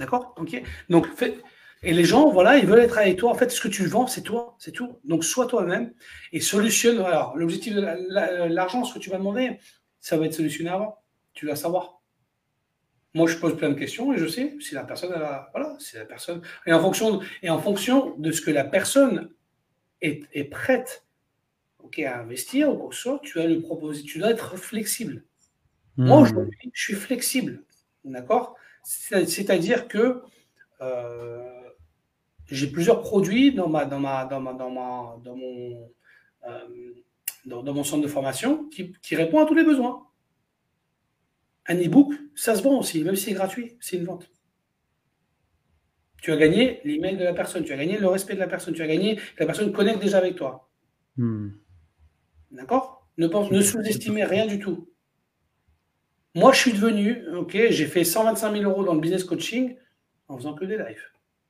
Speaker 2: D'accord? Ok. Donc, fait, et les gens, voilà, ils veulent être avec toi. En fait, ce que tu vends, c'est toi, c'est tout. Donc, sois toi-même et solutionne. Alors, l'objectif de l'argent, ce que tu vas demander, ça va être solutionné avant. Tu vas savoir. Moi, je pose plein de questions et je sais si la personne, a, voilà, si la personne. Et en fonction de, et en fonction de ce que la personne est, est prête ok, à investir ou quoi que ce soit, tu vas lui proposer. Tu dois être flexible. Moi, hmm. aujourd'hui, je suis flexible. D'accord? C'est-à-dire que. Euh, j'ai plusieurs produits dans, ma, dans, ma, dans, ma, dans, ma, dans, mon, euh, dans, mon centre de formation qui, qui répond à tous les besoins. Un e-book, ça se vend aussi, même si c'est gratuit, c'est une vente. Tu as gagné l'email de la personne, tu as gagné le respect de la personne, tu as gagné que la personne connecte déjà avec toi. Hmm. D'accord? Ne, pense, ne sous-estimez rien du tout. Moi, je suis devenu, ok, j'ai fait 125 000 euros dans le business coaching en faisant que des lives.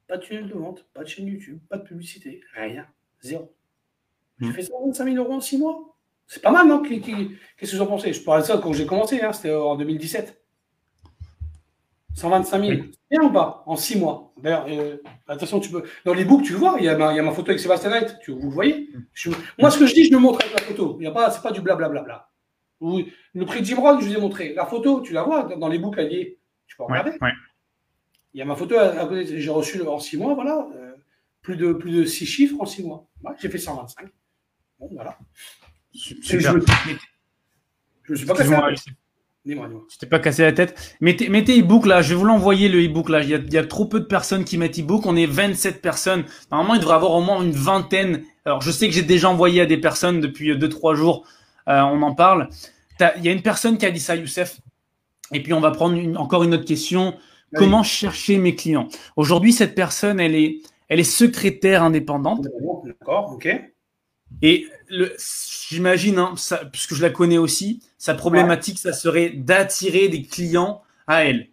Speaker 2: Pas de tunnel de vente, pas de chaîne YouTube, pas de publicité, rien, zéro. J'ai hmm. fait 125 000 euros en 6 mois. C'est pas mal, non Qu'est-ce que vous en pensez? Je parlais de ça quand j'ai commencé, hein, c'était en 2017. 125 000, c'est bien ou pas? En 6 mois. D'ailleurs, euh, attention, tu peux. Dans les books, tu le vois, il y a ma, photo avec Sébastien Knight, tu, vous le voyez? Moi, ce que je dis, je le montre avec la photo. Y a pas, c'est pas du blablabla. Le prix de Jim Rohn, je vous ai montré. La photo, tu la vois dans les books alliés. Tu peux regarder. Il y a ma photo à, côté. J'ai reçu en 6 mois, voilà. Euh, plus, de, plus de 6 chiffres en 6 mois. j'ai fait 125. Bon, voilà.
Speaker 1: Super. Je, me,
Speaker 2: suis pas cassé la tête.
Speaker 1: Je t'ai pas cassé la tête. Mettez, mettez e-book là. Je vais vous l'envoyer le e-book là. Il y, a, il y, a, trop peu de personnes qui mettent e-book. On est 27 personnes. Normalement, il devrait y avoir au moins une vingtaine. Alors, je sais que j'ai déjà envoyé à des personnes depuis 2-3 jours. Euh, on en parle. Il y a une personne qui a dit ça, Youssef. Et puis, on va prendre encore une autre question. Comment chercher mes clients? Aujourd'hui, cette personne, elle est, elle est secrétaire indépendante.
Speaker 2: D'accord, ok.
Speaker 1: Et j'imagine, hein, puisque je la connais aussi, sa problématique, ça serait d'attirer des clients à elle.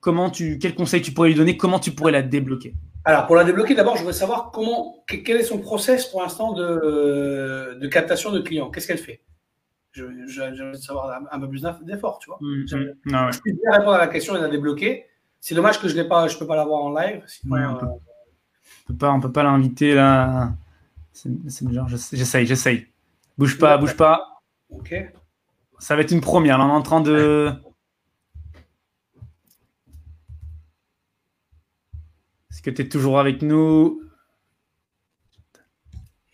Speaker 1: Comment tu, quel conseil tu pourrais lui donner? Comment tu pourrais la débloquer?
Speaker 2: Alors, pour la débloquer, d'abord, je voudrais savoir comment, quel est son process pour l'instant de, de captation de clients. Qu'est-ce qu'elle fait? Je, je, savoir un, peu plus d'effort, tu vois. Ah je peux bien répondre à la question et la débloquer. C'est dommage que je ne peux pas l'avoir en live.
Speaker 1: Sinon, on peut, euh, peut pas, on peut pas l'inviter là. C'est genre, j'essaye, j'essaye. Bouge pas, bouge pas.
Speaker 2: Ok.
Speaker 1: Ça va être une première. Là, on est en train de. Est-ce que tu es toujours avec nous?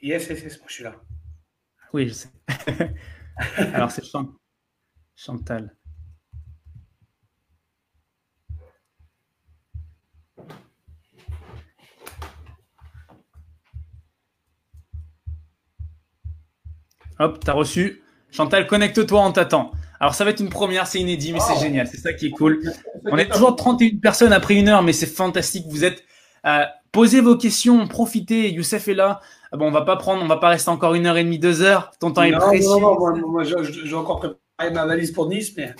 Speaker 2: Yes, yes, yes, moi je suis là.
Speaker 1: Oui, je sais. Alors, c'est Chantal. Hop, t'as reçu. Chantal, connecte-toi, on t'attend. Alors, ça va être une première, c'est inédit, mais c'est génial. C'est ça qui est cool. On est toujours 31 personnes après une heure, mais c'est fantastique. Vous êtes. Euh, posez vos questions, profitez. Youssef est là. Ah bon, on va pas prendre, on va pas rester encore une heure et demie, deux heures. Ton temps est précieux. Non,
Speaker 2: non, moi, moi j'ai encore préparé ma valise pour Nice, mais.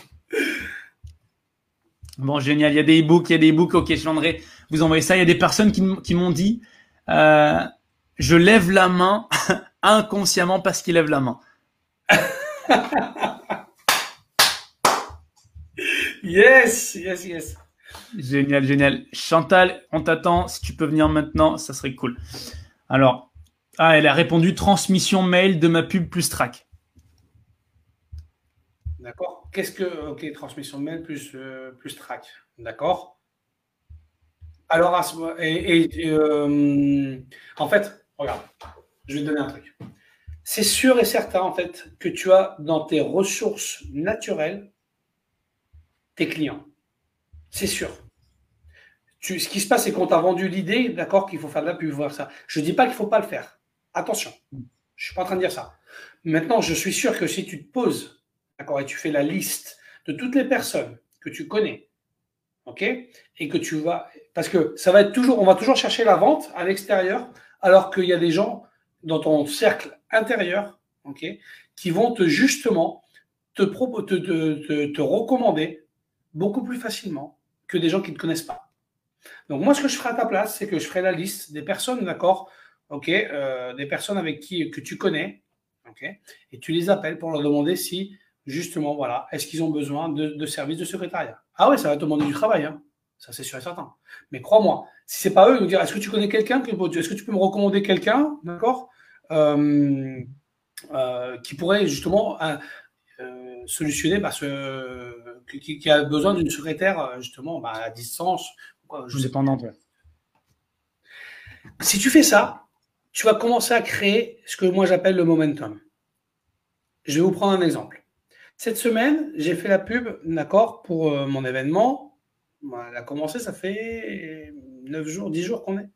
Speaker 1: Bon, génial. Il y a des e-books, il y a des e-books. Ok, je viendrai vous envoyer ça. Il y a des personnes qui, m'ont dit, euh, je lève la main inconsciemment parce qu'il lève la main.
Speaker 2: yes, yes, yes.
Speaker 1: Génial, génial. Chantal, on t'attend. Si tu peux venir maintenant, ça serait cool. Alors, ah, elle a répondu transmission mail de ma pub plus track.
Speaker 2: D'accord. Qu'est-ce que. Ok, transmission mail plus, euh, plus track. D'accord. Alors, à ce, et, et euh, en fait, regarde, je vais te donner un truc. C'est sûr et certain, en fait, que tu as dans tes ressources naturelles tes clients. C'est sûr. Ce qui se passe, c'est qu'on t'a vendu l'idée, d'accord, qu'il faut faire de la pub, voir ça. Je ne dis pas qu'il ne faut pas le faire. Attention, je ne suis pas en train de dire ça. Maintenant, je suis sûr que si tu te poses, d'accord, et tu fais la liste de toutes les personnes que tu connais, ok, et que tu vas, parce que ça va être toujours, on va toujours chercher la vente à l'extérieur, alors qu'il y a des gens dans ton cercle intérieur, qui vont te justement te, te, te, recommander beaucoup plus facilement que des gens qui ne te connaissent pas. Donc moi, ce que je ferai à ta place, c'est que je ferai la liste des personnes, d'accord, ok, euh, des personnes avec qui que tu connais, ok, et tu les appelles pour leur demander si justement, voilà, est-ce qu'ils ont besoin de, de services de secrétariat. Ah ouais, ça va te demander du travail, hein. ça c'est sûr et certain. Mais crois-moi, si c'est pas eux, vont dire, est-ce que tu connais quelqu'un, est-ce que tu peux me recommander quelqu'un, d'accord, qui pourrait justement euh, solutionner bah, qui, a besoin d'une secrétaire justement bah, à distance.
Speaker 1: Je dépendante.
Speaker 2: Si tu fais ça, tu vas commencer à créer ce que moi j'appelle le momentum. Je vais vous prendre un exemple. Cette semaine, j'ai fait la pub, d'accord, pour mon événement. Elle a commencé, ça fait 9 jours, 10 jours qu'on est.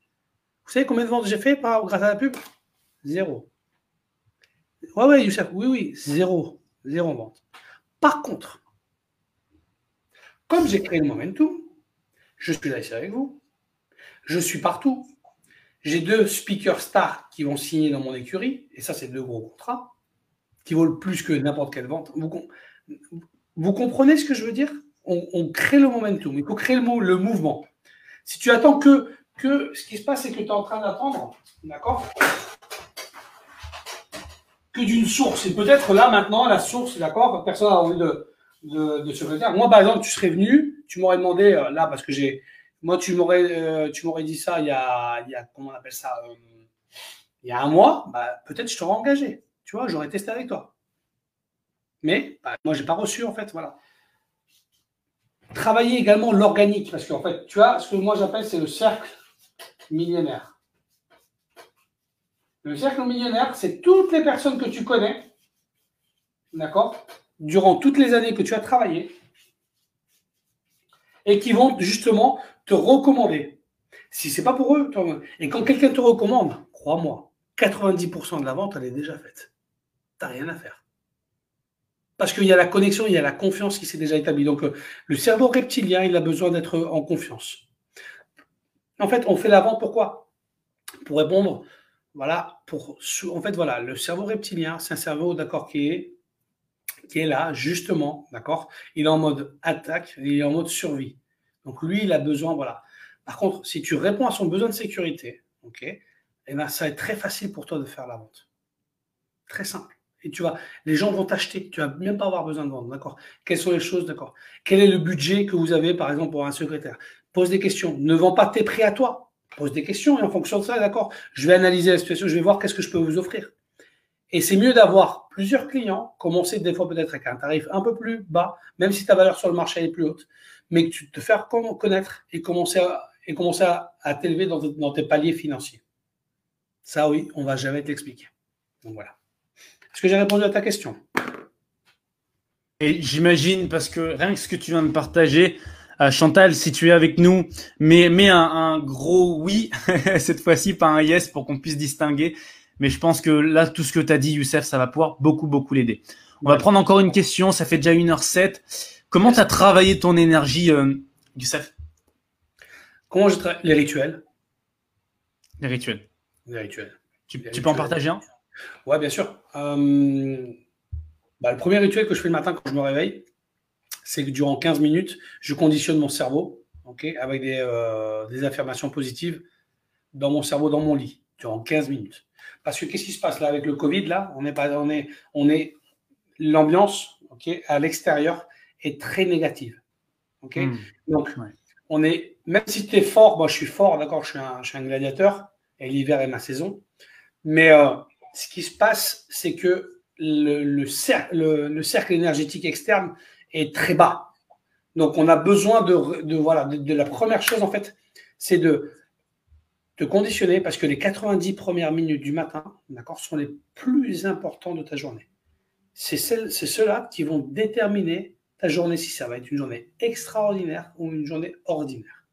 Speaker 2: Vous savez combien de ventes j'ai fait par, grâce à la pub? Zéro. Ouais, ouais, Youssef, oui, oui, zéro. Zéro vente. Par contre, comme j'ai créé le momentum, je suis là ici avec vous. Je suis partout. J'ai deux speakers stars qui vont signer dans mon écurie, et ça, c'est deux gros contrats qui valent plus que n'importe quelle vente. Vous, comprenez ce que je veux dire? On, crée le momentum, il faut créer le, le mouvement. Si tu attends que, que ce qui se passe, c'est que tu es en train d'attendre, d'accord? Que d'une source. Et peut-être là, maintenant, la source, d'accord Personne n'a envie de, de, se faire. Moi, par exemple, tu serais venu, tu m'aurais demandé, euh, là, parce que j'ai moi, tu m'aurais, euh, tu m'aurais dit ça il y a, il y a comment on appelle ça, euh, il y a un mois, bah, peut-être je t'aurais engagé. Tu vois, j'aurais testé avec toi. Mais bah, moi, j'ai pas reçu en fait, voilà. Travailler également l'organique, parce qu'en fait, tu vois, ce que moi j'appelle, c'est le cercle millionnaire. Le cercle millionnaire, c'est toutes les personnes que tu connais, d'accord, durant toutes les années que tu as travaillé, et qui vont justement te recommander. Si c'est pas pour eux, et quand quelqu'un te recommande, crois-moi, 90% de la vente, elle est déjà faite. Tu n'as rien à faire. Parce qu'il y a la connexion, il y a la confiance qui s'est déjà établie. Donc, euh, le cerveau reptilien, il a besoin d'être en confiance. En fait, on fait la vente pourquoi? Pour répondre, voilà, pour, en fait, voilà, le cerveau reptilien, c'est un cerveau, d'accord, qui est, qui est là, justement, d'accord Il est en mode attaque, il est en mode survie. Donc lui, il a besoin, voilà. Par contre, si tu réponds à son besoin de sécurité, ok, eh ben, ça va être très facile pour toi de faire la vente. Très simple. Et tu vois, les gens vont t'acheter. Tu vas même pas avoir besoin de vendre, d'accord Quelles sont les choses, d'accord Quel est le budget que vous avez, par exemple, pour un secrétaire? Pose des questions. Ne vends pas tes prix à toi. Pose des questions et en fonction de ça, d'accord Je vais analyser la situation. Je vais voir qu'est-ce que je peux vous offrir. Et c'est mieux d'avoir plusieurs clients, commencer des fois peut-être avec un tarif un peu plus bas, même si ta valeur sur le marché est plus haute, mais que tu te faire connaître et commencer à, t'élever dans, tes paliers financiers. Ça, oui, on va jamais t'expliquer. Donc voilà. Est-ce que j'ai répondu à ta question?
Speaker 1: Et j'imagine, parce que rien que ce que tu viens de partager, Chantal, si tu es avec nous, mets, mets un, gros oui, cette fois-ci, pas un yes, pour qu'on puisse distinguer. Mais je pense que là, tout ce que tu as dit, Youssef, ça va pouvoir beaucoup, beaucoup l'aider. On va prendre encore une question, ça fait déjà 1h07. Comment tu as travaillé ton énergie, euh, Youssef?
Speaker 2: Comment je travaille Les rituels?
Speaker 1: Les rituels.
Speaker 2: Les rituels.
Speaker 1: Tu, peux en partager un?
Speaker 2: Ouais, bien sûr. Euh, bah, le premier rituel que je fais le matin quand je me réveille, c'est que durant 15 minutes, je conditionne mon cerveau avec euh, des, affirmations positives dans mon cerveau, dans mon lit, durant 15 minutes. Parce que qu'est-ce qui se passe là avec le Covid là? On est pas, on est, on est l'ambiance, à l'extérieur, est très négative. ok? Hmm. Donc, on est, même si tu es fort, moi je suis fort, d'accord, je, suis un, je suis un gladiateur, et l'hiver est ma saison. Mais euh, ce qui se passe, c'est que le, le, cercle, le, cercle énergétique externe est très bas. Donc, on a besoin de, voilà, de, la première chose, en fait, c'est de te conditionner parce que les 90 premières minutes du matin, d'accord, sont les plus importants de ta journée. C'est ceux-là qui vont déterminer ta journée si ça va être une journée extraordinaire ou une journée ordinaire.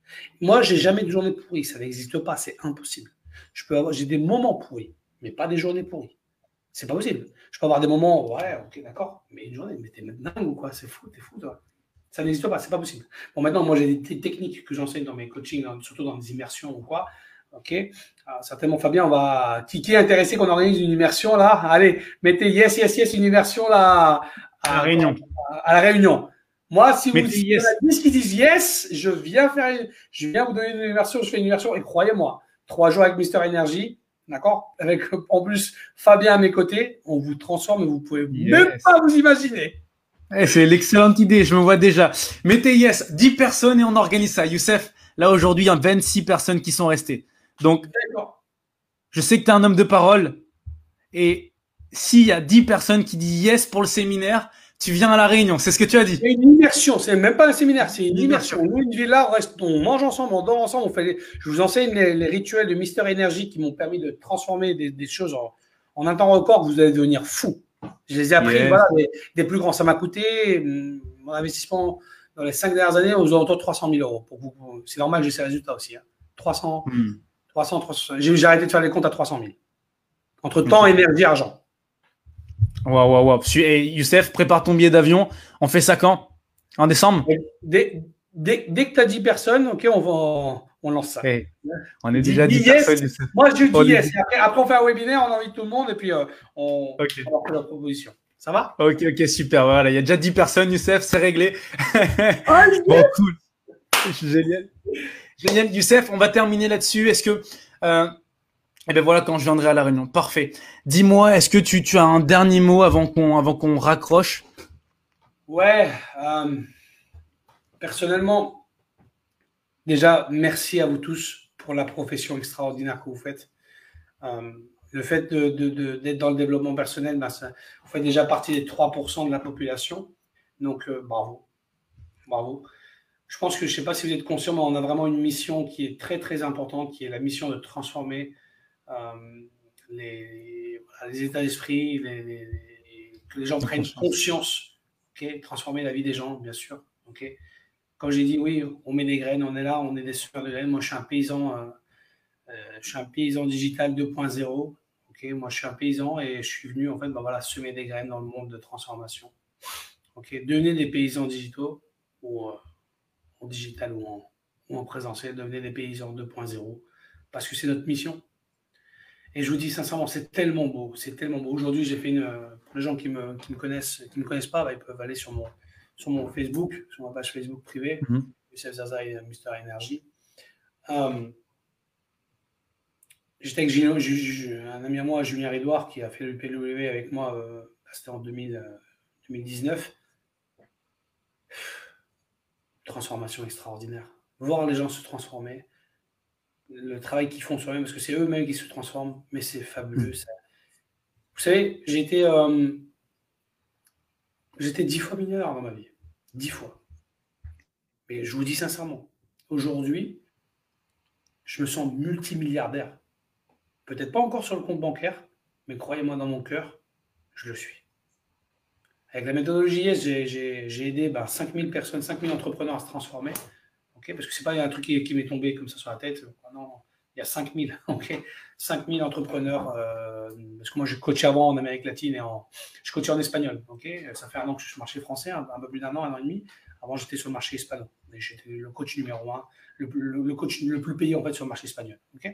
Speaker 2: Moi, j'ai jamais de journée pourrie, ça n'existe pas, c'est impossible. Je peux avoir, j'ai des moments pourris, mais pas des journées pourries. C'est pas possible. Je peux avoir des moments, ouais, ok, d'accord, mais une journée, mais t'es dingue ou quoi? C'est fou, t'es fou, toi. Ça n'existe pas, c'est pas possible. Bon, maintenant, moi, j'ai des techniques que j'enseigne dans mes coachings, surtout dans des immersions ou quoi. Ok? Alors, certainement, Fabien, on va. Qui, est intéressé qu'on organise une immersion là Allez, mettez yes, yes, yes, une immersion là
Speaker 1: à, la réunion.
Speaker 2: À, la réunion. Moi, si vous dites yes. qui disent yes, je viens faire, je viens vous donner une immersion, je fais une immersion et croyez-moi, trois jours avec Mister Energy, d'accord, avec en plus Fabien à mes côtés, on vous transforme et vous pouvez même pas vous imaginer.
Speaker 1: Eh, c'est l'excellente idée, je me vois déjà. Mettez yes, 10 personnes et on organise ça. Youssef, là aujourd'hui, il y a 26 personnes qui sont restées. Donc, je sais que tu es un homme de parole et s'il y a 10 personnes qui disent yes pour le séminaire, tu viens à la réunion. C'est ce que tu as dit.
Speaker 2: C'est une immersion. C'est même pas un séminaire, c'est une, immersion. Nous, une villa, on, reste, on mange ensemble, on dort ensemble. On fait je vous enseigne les, rituels de Mister Energy qui m'ont permis de transformer des, choses en, en, un temps record. Vous allez devenir fou. Je les ai appris voilà, des, plus grands. Ça m'a coûté hum, mon investissement dans les cinq dernières années aux alentours de 300 000 euros. C'est normal j'ai ces résultats aussi. Hein. 300, 300, 300 J'ai arrêté de faire les comptes à 300 000. Entre temps, énergie, argent.
Speaker 1: Waouh, waouh, waouh. Et Youssef, prépare ton billet d'avion. On fait ça quand? En décembre?
Speaker 2: Dès, dès, que tu as 10 personnes, ok, on va on lance ça.
Speaker 1: Eh, on est déjà 10 personnes.
Speaker 2: Moi, je dis yes. Après, on fait un webinaire, on invite tout le monde et puis euh, on, okay. on fait la proposition. Ça va?
Speaker 1: Ok, ok, super. Voilà, il y a déjà 10 personnes, Youssef, c'est réglé. bon, cool. Génial. Génial. Youssef, on va terminer là-dessus. Est-ce que. Euh, eh bien voilà, quand je viendrai à la réunion. Parfait. Dis-moi, est-ce que tu, as un dernier mot avant qu'on avant qu'on raccroche?
Speaker 2: Ouais. Euh, personnellement, déjà, merci à vous tous pour la profession extraordinaire que vous faites. Euh, le fait d'être de, de, dans le développement personnel, ben vous faites déjà partie des 3% de la population. Donc, euh, bravo. Bravo. Je pense que, je ne sais pas si vous êtes conscient, mais on a vraiment une mission qui est très, très importante, qui est la mission de transformer euh, les, les, états d'esprit, que les gens prennent conscience, okay, transformer la vie des gens, bien sûr. Okay. Comme j'ai dit, oui, on met des graines, on est là, on est des super de graines. Moi, je suis un paysan, euh, euh, je suis un paysan digital 2.0. Okay, moi, je suis un paysan et je suis venu en fait, ben voilà, semer des graines dans le monde de transformation. Ok, devenez des paysans digitaux ou en digital ou en, ou en présentiel, devenez des paysans 2.0 parce que c'est notre mission. Et je vous dis sincèrement, c'est tellement beau, c'est tellement beau. Aujourd'hui, j'ai fait une. Pour les gens qui me, qui me connaissent, qui me connaissent pas, bah, ils peuvent aller sur mon, sur mon Facebook, sur ma page Facebook privée, mm -hmm. Zaza et Mister Energy. Euh, J'étais avec un ami à moi, Julien Ridouard, qui a fait le PW avec moi, euh, c'était en 2000, 2019. Euh, Transformation extraordinaire. Voir les gens se transformer, le travail qu'ils font sur eux, parce que c'est eux-mêmes qui se transforment, mais c'est fabuleux. Hmm. Vous savez, j'ai été, euh, j'étais dix fois mineur dans ma vie. Dix fois. Mais je vous dis sincèrement, aujourd'hui, je me sens multimilliardaire. Peut-être pas encore sur le compte bancaire, mais croyez-moi dans mon cœur, je le suis. Avec la méthodologie yes, j'ai aidé ben, 5000 personnes, 5000 entrepreneurs à se transformer. Parce que c'est pas un truc qui, m'est tombé comme ça sur la tête. Non, il y a 5000, ok 5000 entrepreneurs. Euh, parce que moi, je coach avant en Amérique latine et en, je coach en espagnol. ça fait un an que je suis sur le marché français, un, peu plus d'un an, un an et demi. Avant, j'étais sur le marché espagnol. J'étais le coach numéro un, le, coach le plus payé en fait sur le marché espagnol. ok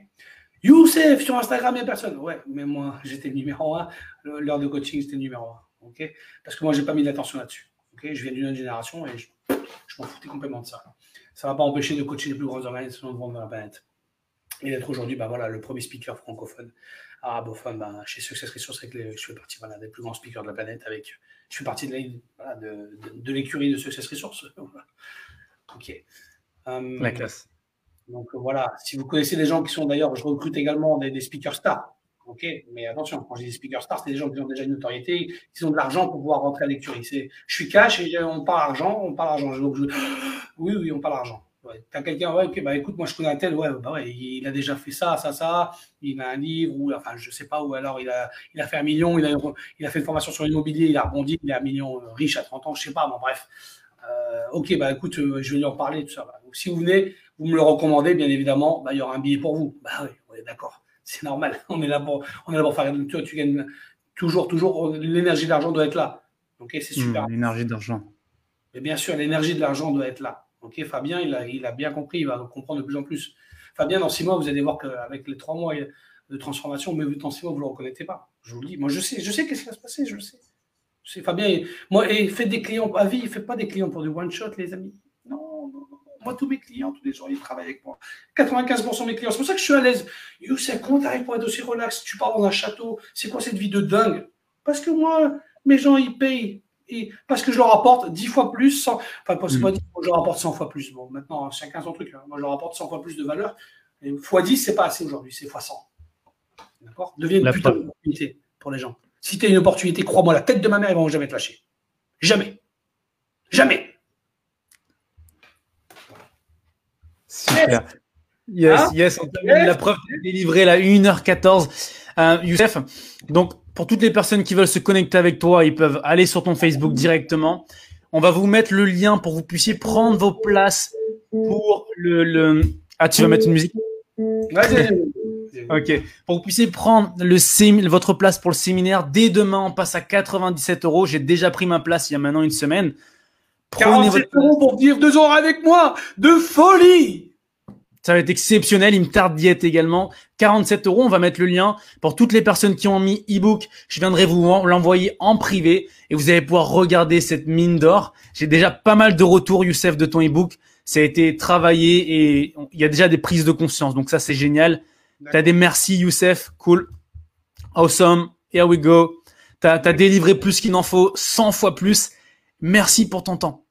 Speaker 2: Youssef, sur Instagram, il n'y a personne. Ouais, mais moi, j'étais numéro un. L'heure de coaching, c'était numéro un. Parce que moi, je n'ai pas mis d'attention là-dessus. je viens d'une autre génération et je, je m'en foutais complètement de ça ça ne va pas empêcher de coacher les plus grandes organisations de vente la planète. Et d'être aujourd'hui bah, voilà, le premier speaker francophone, arabophone bah, chez Success Resources, avec les, je fais partie voilà, des plus grands speakers de la planète. Avec, je fais partie de, voilà, de, de, l'écurie de Success Resources. ok.
Speaker 1: Um, la classe.
Speaker 2: Donc voilà, si vous connaissez des gens qui sont d'ailleurs, je recrute également des, des speakers stars. Ok, mais attention, quand je dis speaker stars, c'est des gens qui ont déjà une notoriété, qui ont de l'argent pour pouvoir rentrer à l'écurie. Je suis cash et on parle argent, on parle argent. Donc, oui, oui, on parle argent. Ouais. T'as quelqu'un, ouais, ok, bah écoute, moi je connais un tel, ouais, bah ouais, il a déjà fait ça, ça, ça, il a un livre, ou enfin, je sais pas, ou alors il a, il a fait un million, il a, il a fait une formation sur l'immobilier, il a rebondi, il est un million euh, riche à 30 ans, je sais pas, bon, bref. Euh, ok, bah écoute, euh, je vais lui en parler, tout ça. Bah. Donc si vous venez, vous me le recommandez, bien évidemment, bah, il y aura un billet pour vous. Bah oui, on est d'accord, c'est normal, on est là pour, on est là pour faire, tu, tu gagnes toujours, toujours, l'énergie de l'argent doit être là. Ok, c'est
Speaker 1: super. Mmh, l'énergie d'argent.
Speaker 2: Mais bien sûr, l'énergie de l'argent doit être là. Ok, Fabien, il a, il a, bien compris, il va comprendre de plus en plus. Fabien, dans six mois, vous allez voir qu'avec les trois mois de transformation, mais dans six mois, vous ne le reconnaissez pas. Je vous le dis. Moi, je sais, je sais qu'est-ce qui va se passer, je le sais. C'est Fabien, moi, et faites des clients à vie, il ne fait pas des clients pour du one-shot, les amis. Moi, tous mes clients, tous les gens, ils travaillent avec moi. 95% de mes clients. C'est pour ça que je suis à l'aise. Youssef, comment tu arrives pour être aussi relax Tu pars dans un château. C'est quoi cette vie de dingue? Parce que moi, mes gens, ils payent et parce que je leur apporte 10 fois plus, enfin, pas, pas mm. je leur apporte 100 fois plus. Bon, maintenant, chacun son truc. Hein. Moi, je leur apporte 100 fois plus de valeur. Et fois 10, c'est pas assez aujourd'hui, c'est fois 100. D'accord? Devient une putain d'opportunité pour les gens. Si tu as une opportunité, crois-moi, la tête de ma mère, ils vont jamais te lâcher. Jamais. Jamais.
Speaker 1: Super. Yes, hein yes, on termine la preuve délivrée là, 1h14. Euh, Youssef, donc pour toutes les personnes qui veulent se connecter avec toi, ils peuvent aller sur ton Facebook directement. On va vous mettre le lien pour que vous puissiez prendre vos places pour le, le... Ah, tu vas mettre une musique? Ok. Pour que vous puissiez prendre le votre place pour le séminaire, dès demain, on passe à 97 euros. J'ai déjà pris ma place il y a maintenant une semaine.
Speaker 2: Prenez 47 euros pour vivre deux heures avec moi. De folie
Speaker 1: ça va être exceptionnel. Il me tarde d'y être également. 47 euros. On va mettre le lien pour toutes les personnes qui ont mis e-book. Je viendrai vous l'envoyer en privé et vous allez pouvoir regarder cette mine d'or. J'ai déjà pas mal de retours, Youssef, de ton e-book. Ça a été travaillé et il y a déjà des prises de conscience. Donc ça, c'est génial. T'as des merci, Youssef. Cool. Awesome. Here we go. T'as as délivré plus qu'il n'en faut, 100 fois plus. Merci pour ton temps.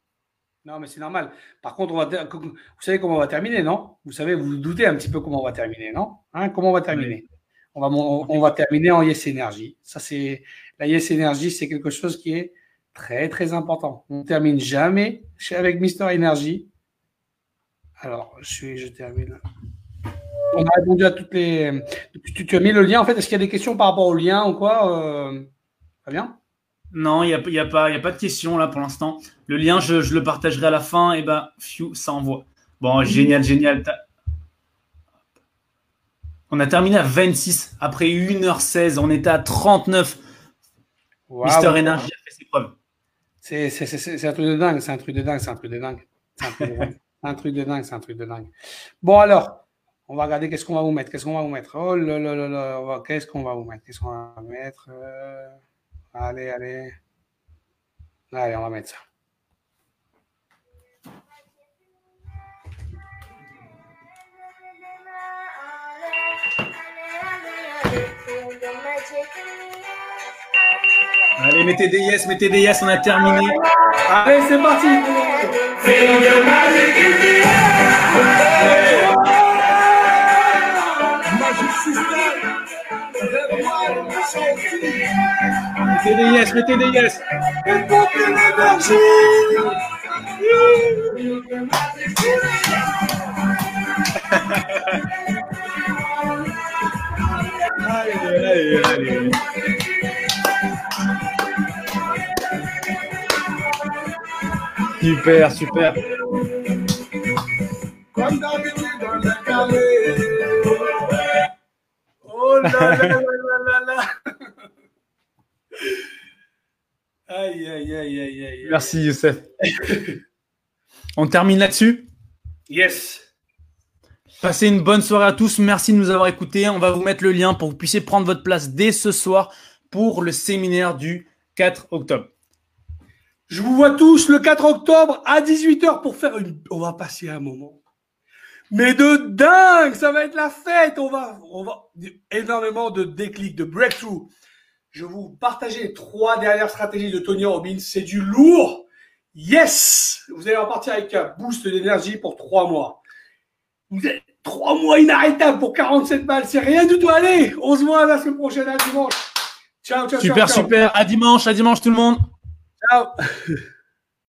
Speaker 2: Non, mais c'est normal. Par contre, on va vous savez comment on va terminer, non? Vous savez, vous, vous doutez un petit peu comment on va terminer, non? Hein Comment on va terminer? On va, on, va terminer en Yes Energy. Ça, c'est la Yes Energy, c'est quelque chose qui est très très important. On termine jamais avec Mister Energy. Alors, je, suis, je termine. On a répondu à toutes les. Tu, as mis le lien. En fait, est-ce qu'il y a des questions par rapport au lien ou quoi? Euh... bien
Speaker 1: non, il n'y a, y a, pas, y a pas de question là pour l'instant. Le lien, je, le partagerai à la fin. Et bah, ça envoie. Bon, génial, génial. On a terminé à 26 après 1h16. On était à 39. Mister Energy a fait ses preuves.
Speaker 2: C'est un truc de dingue, c'est un truc de dingue, c'est un truc de dingue. C'est un truc de dingue, c'est un truc de dingue, c'est un truc de dingue. Bon alors, on va regarder qu'est-ce qu'on va vous mettre, qu'est-ce qu'on va vous mettre? Oh là là là là, qu'est-ce qu'on va vous mettre, qu'est-ce qu'on va mettre? Euh, Allez, allez. Allez, on va mettre ça.
Speaker 1: Allez, mettez des yes, mettez des yes, on a terminé.
Speaker 2: Allez, c'est parti.
Speaker 1: Yes, mettez des yes. allez, allez, allez. Super, super. Oh là là là là là Aïe, aïe, aïe, aïe, aïe. Merci, Youssef. On termine là-dessus?
Speaker 2: Yes.
Speaker 1: Passez une bonne soirée à tous. Merci de nous avoir écoutés. On va vous mettre le lien pour que vous puissiez prendre votre place dès ce soir pour le séminaire du 4 octobre.
Speaker 2: Je vous vois tous le 4 octobre à 18h pour faire une. On va passer un moment. Mais de dingue, ça va être la fête. On va, on va énormément de déclics, de breakthrough. Je vais vous partager les trois dernières stratégies de Tony Robbins. C'est du lourd. Yes! Vous allez repartir avec un boost d'énergie pour trois mois. Vous êtes trois mois inarrêtables pour 47 balles. C'est rien du tout. Allez, on se voit la semaine prochaine à dimanche.
Speaker 1: Ciao, ciao, super, ciao. Super, super. À dimanche, à dimanche tout le monde.
Speaker 2: Ciao.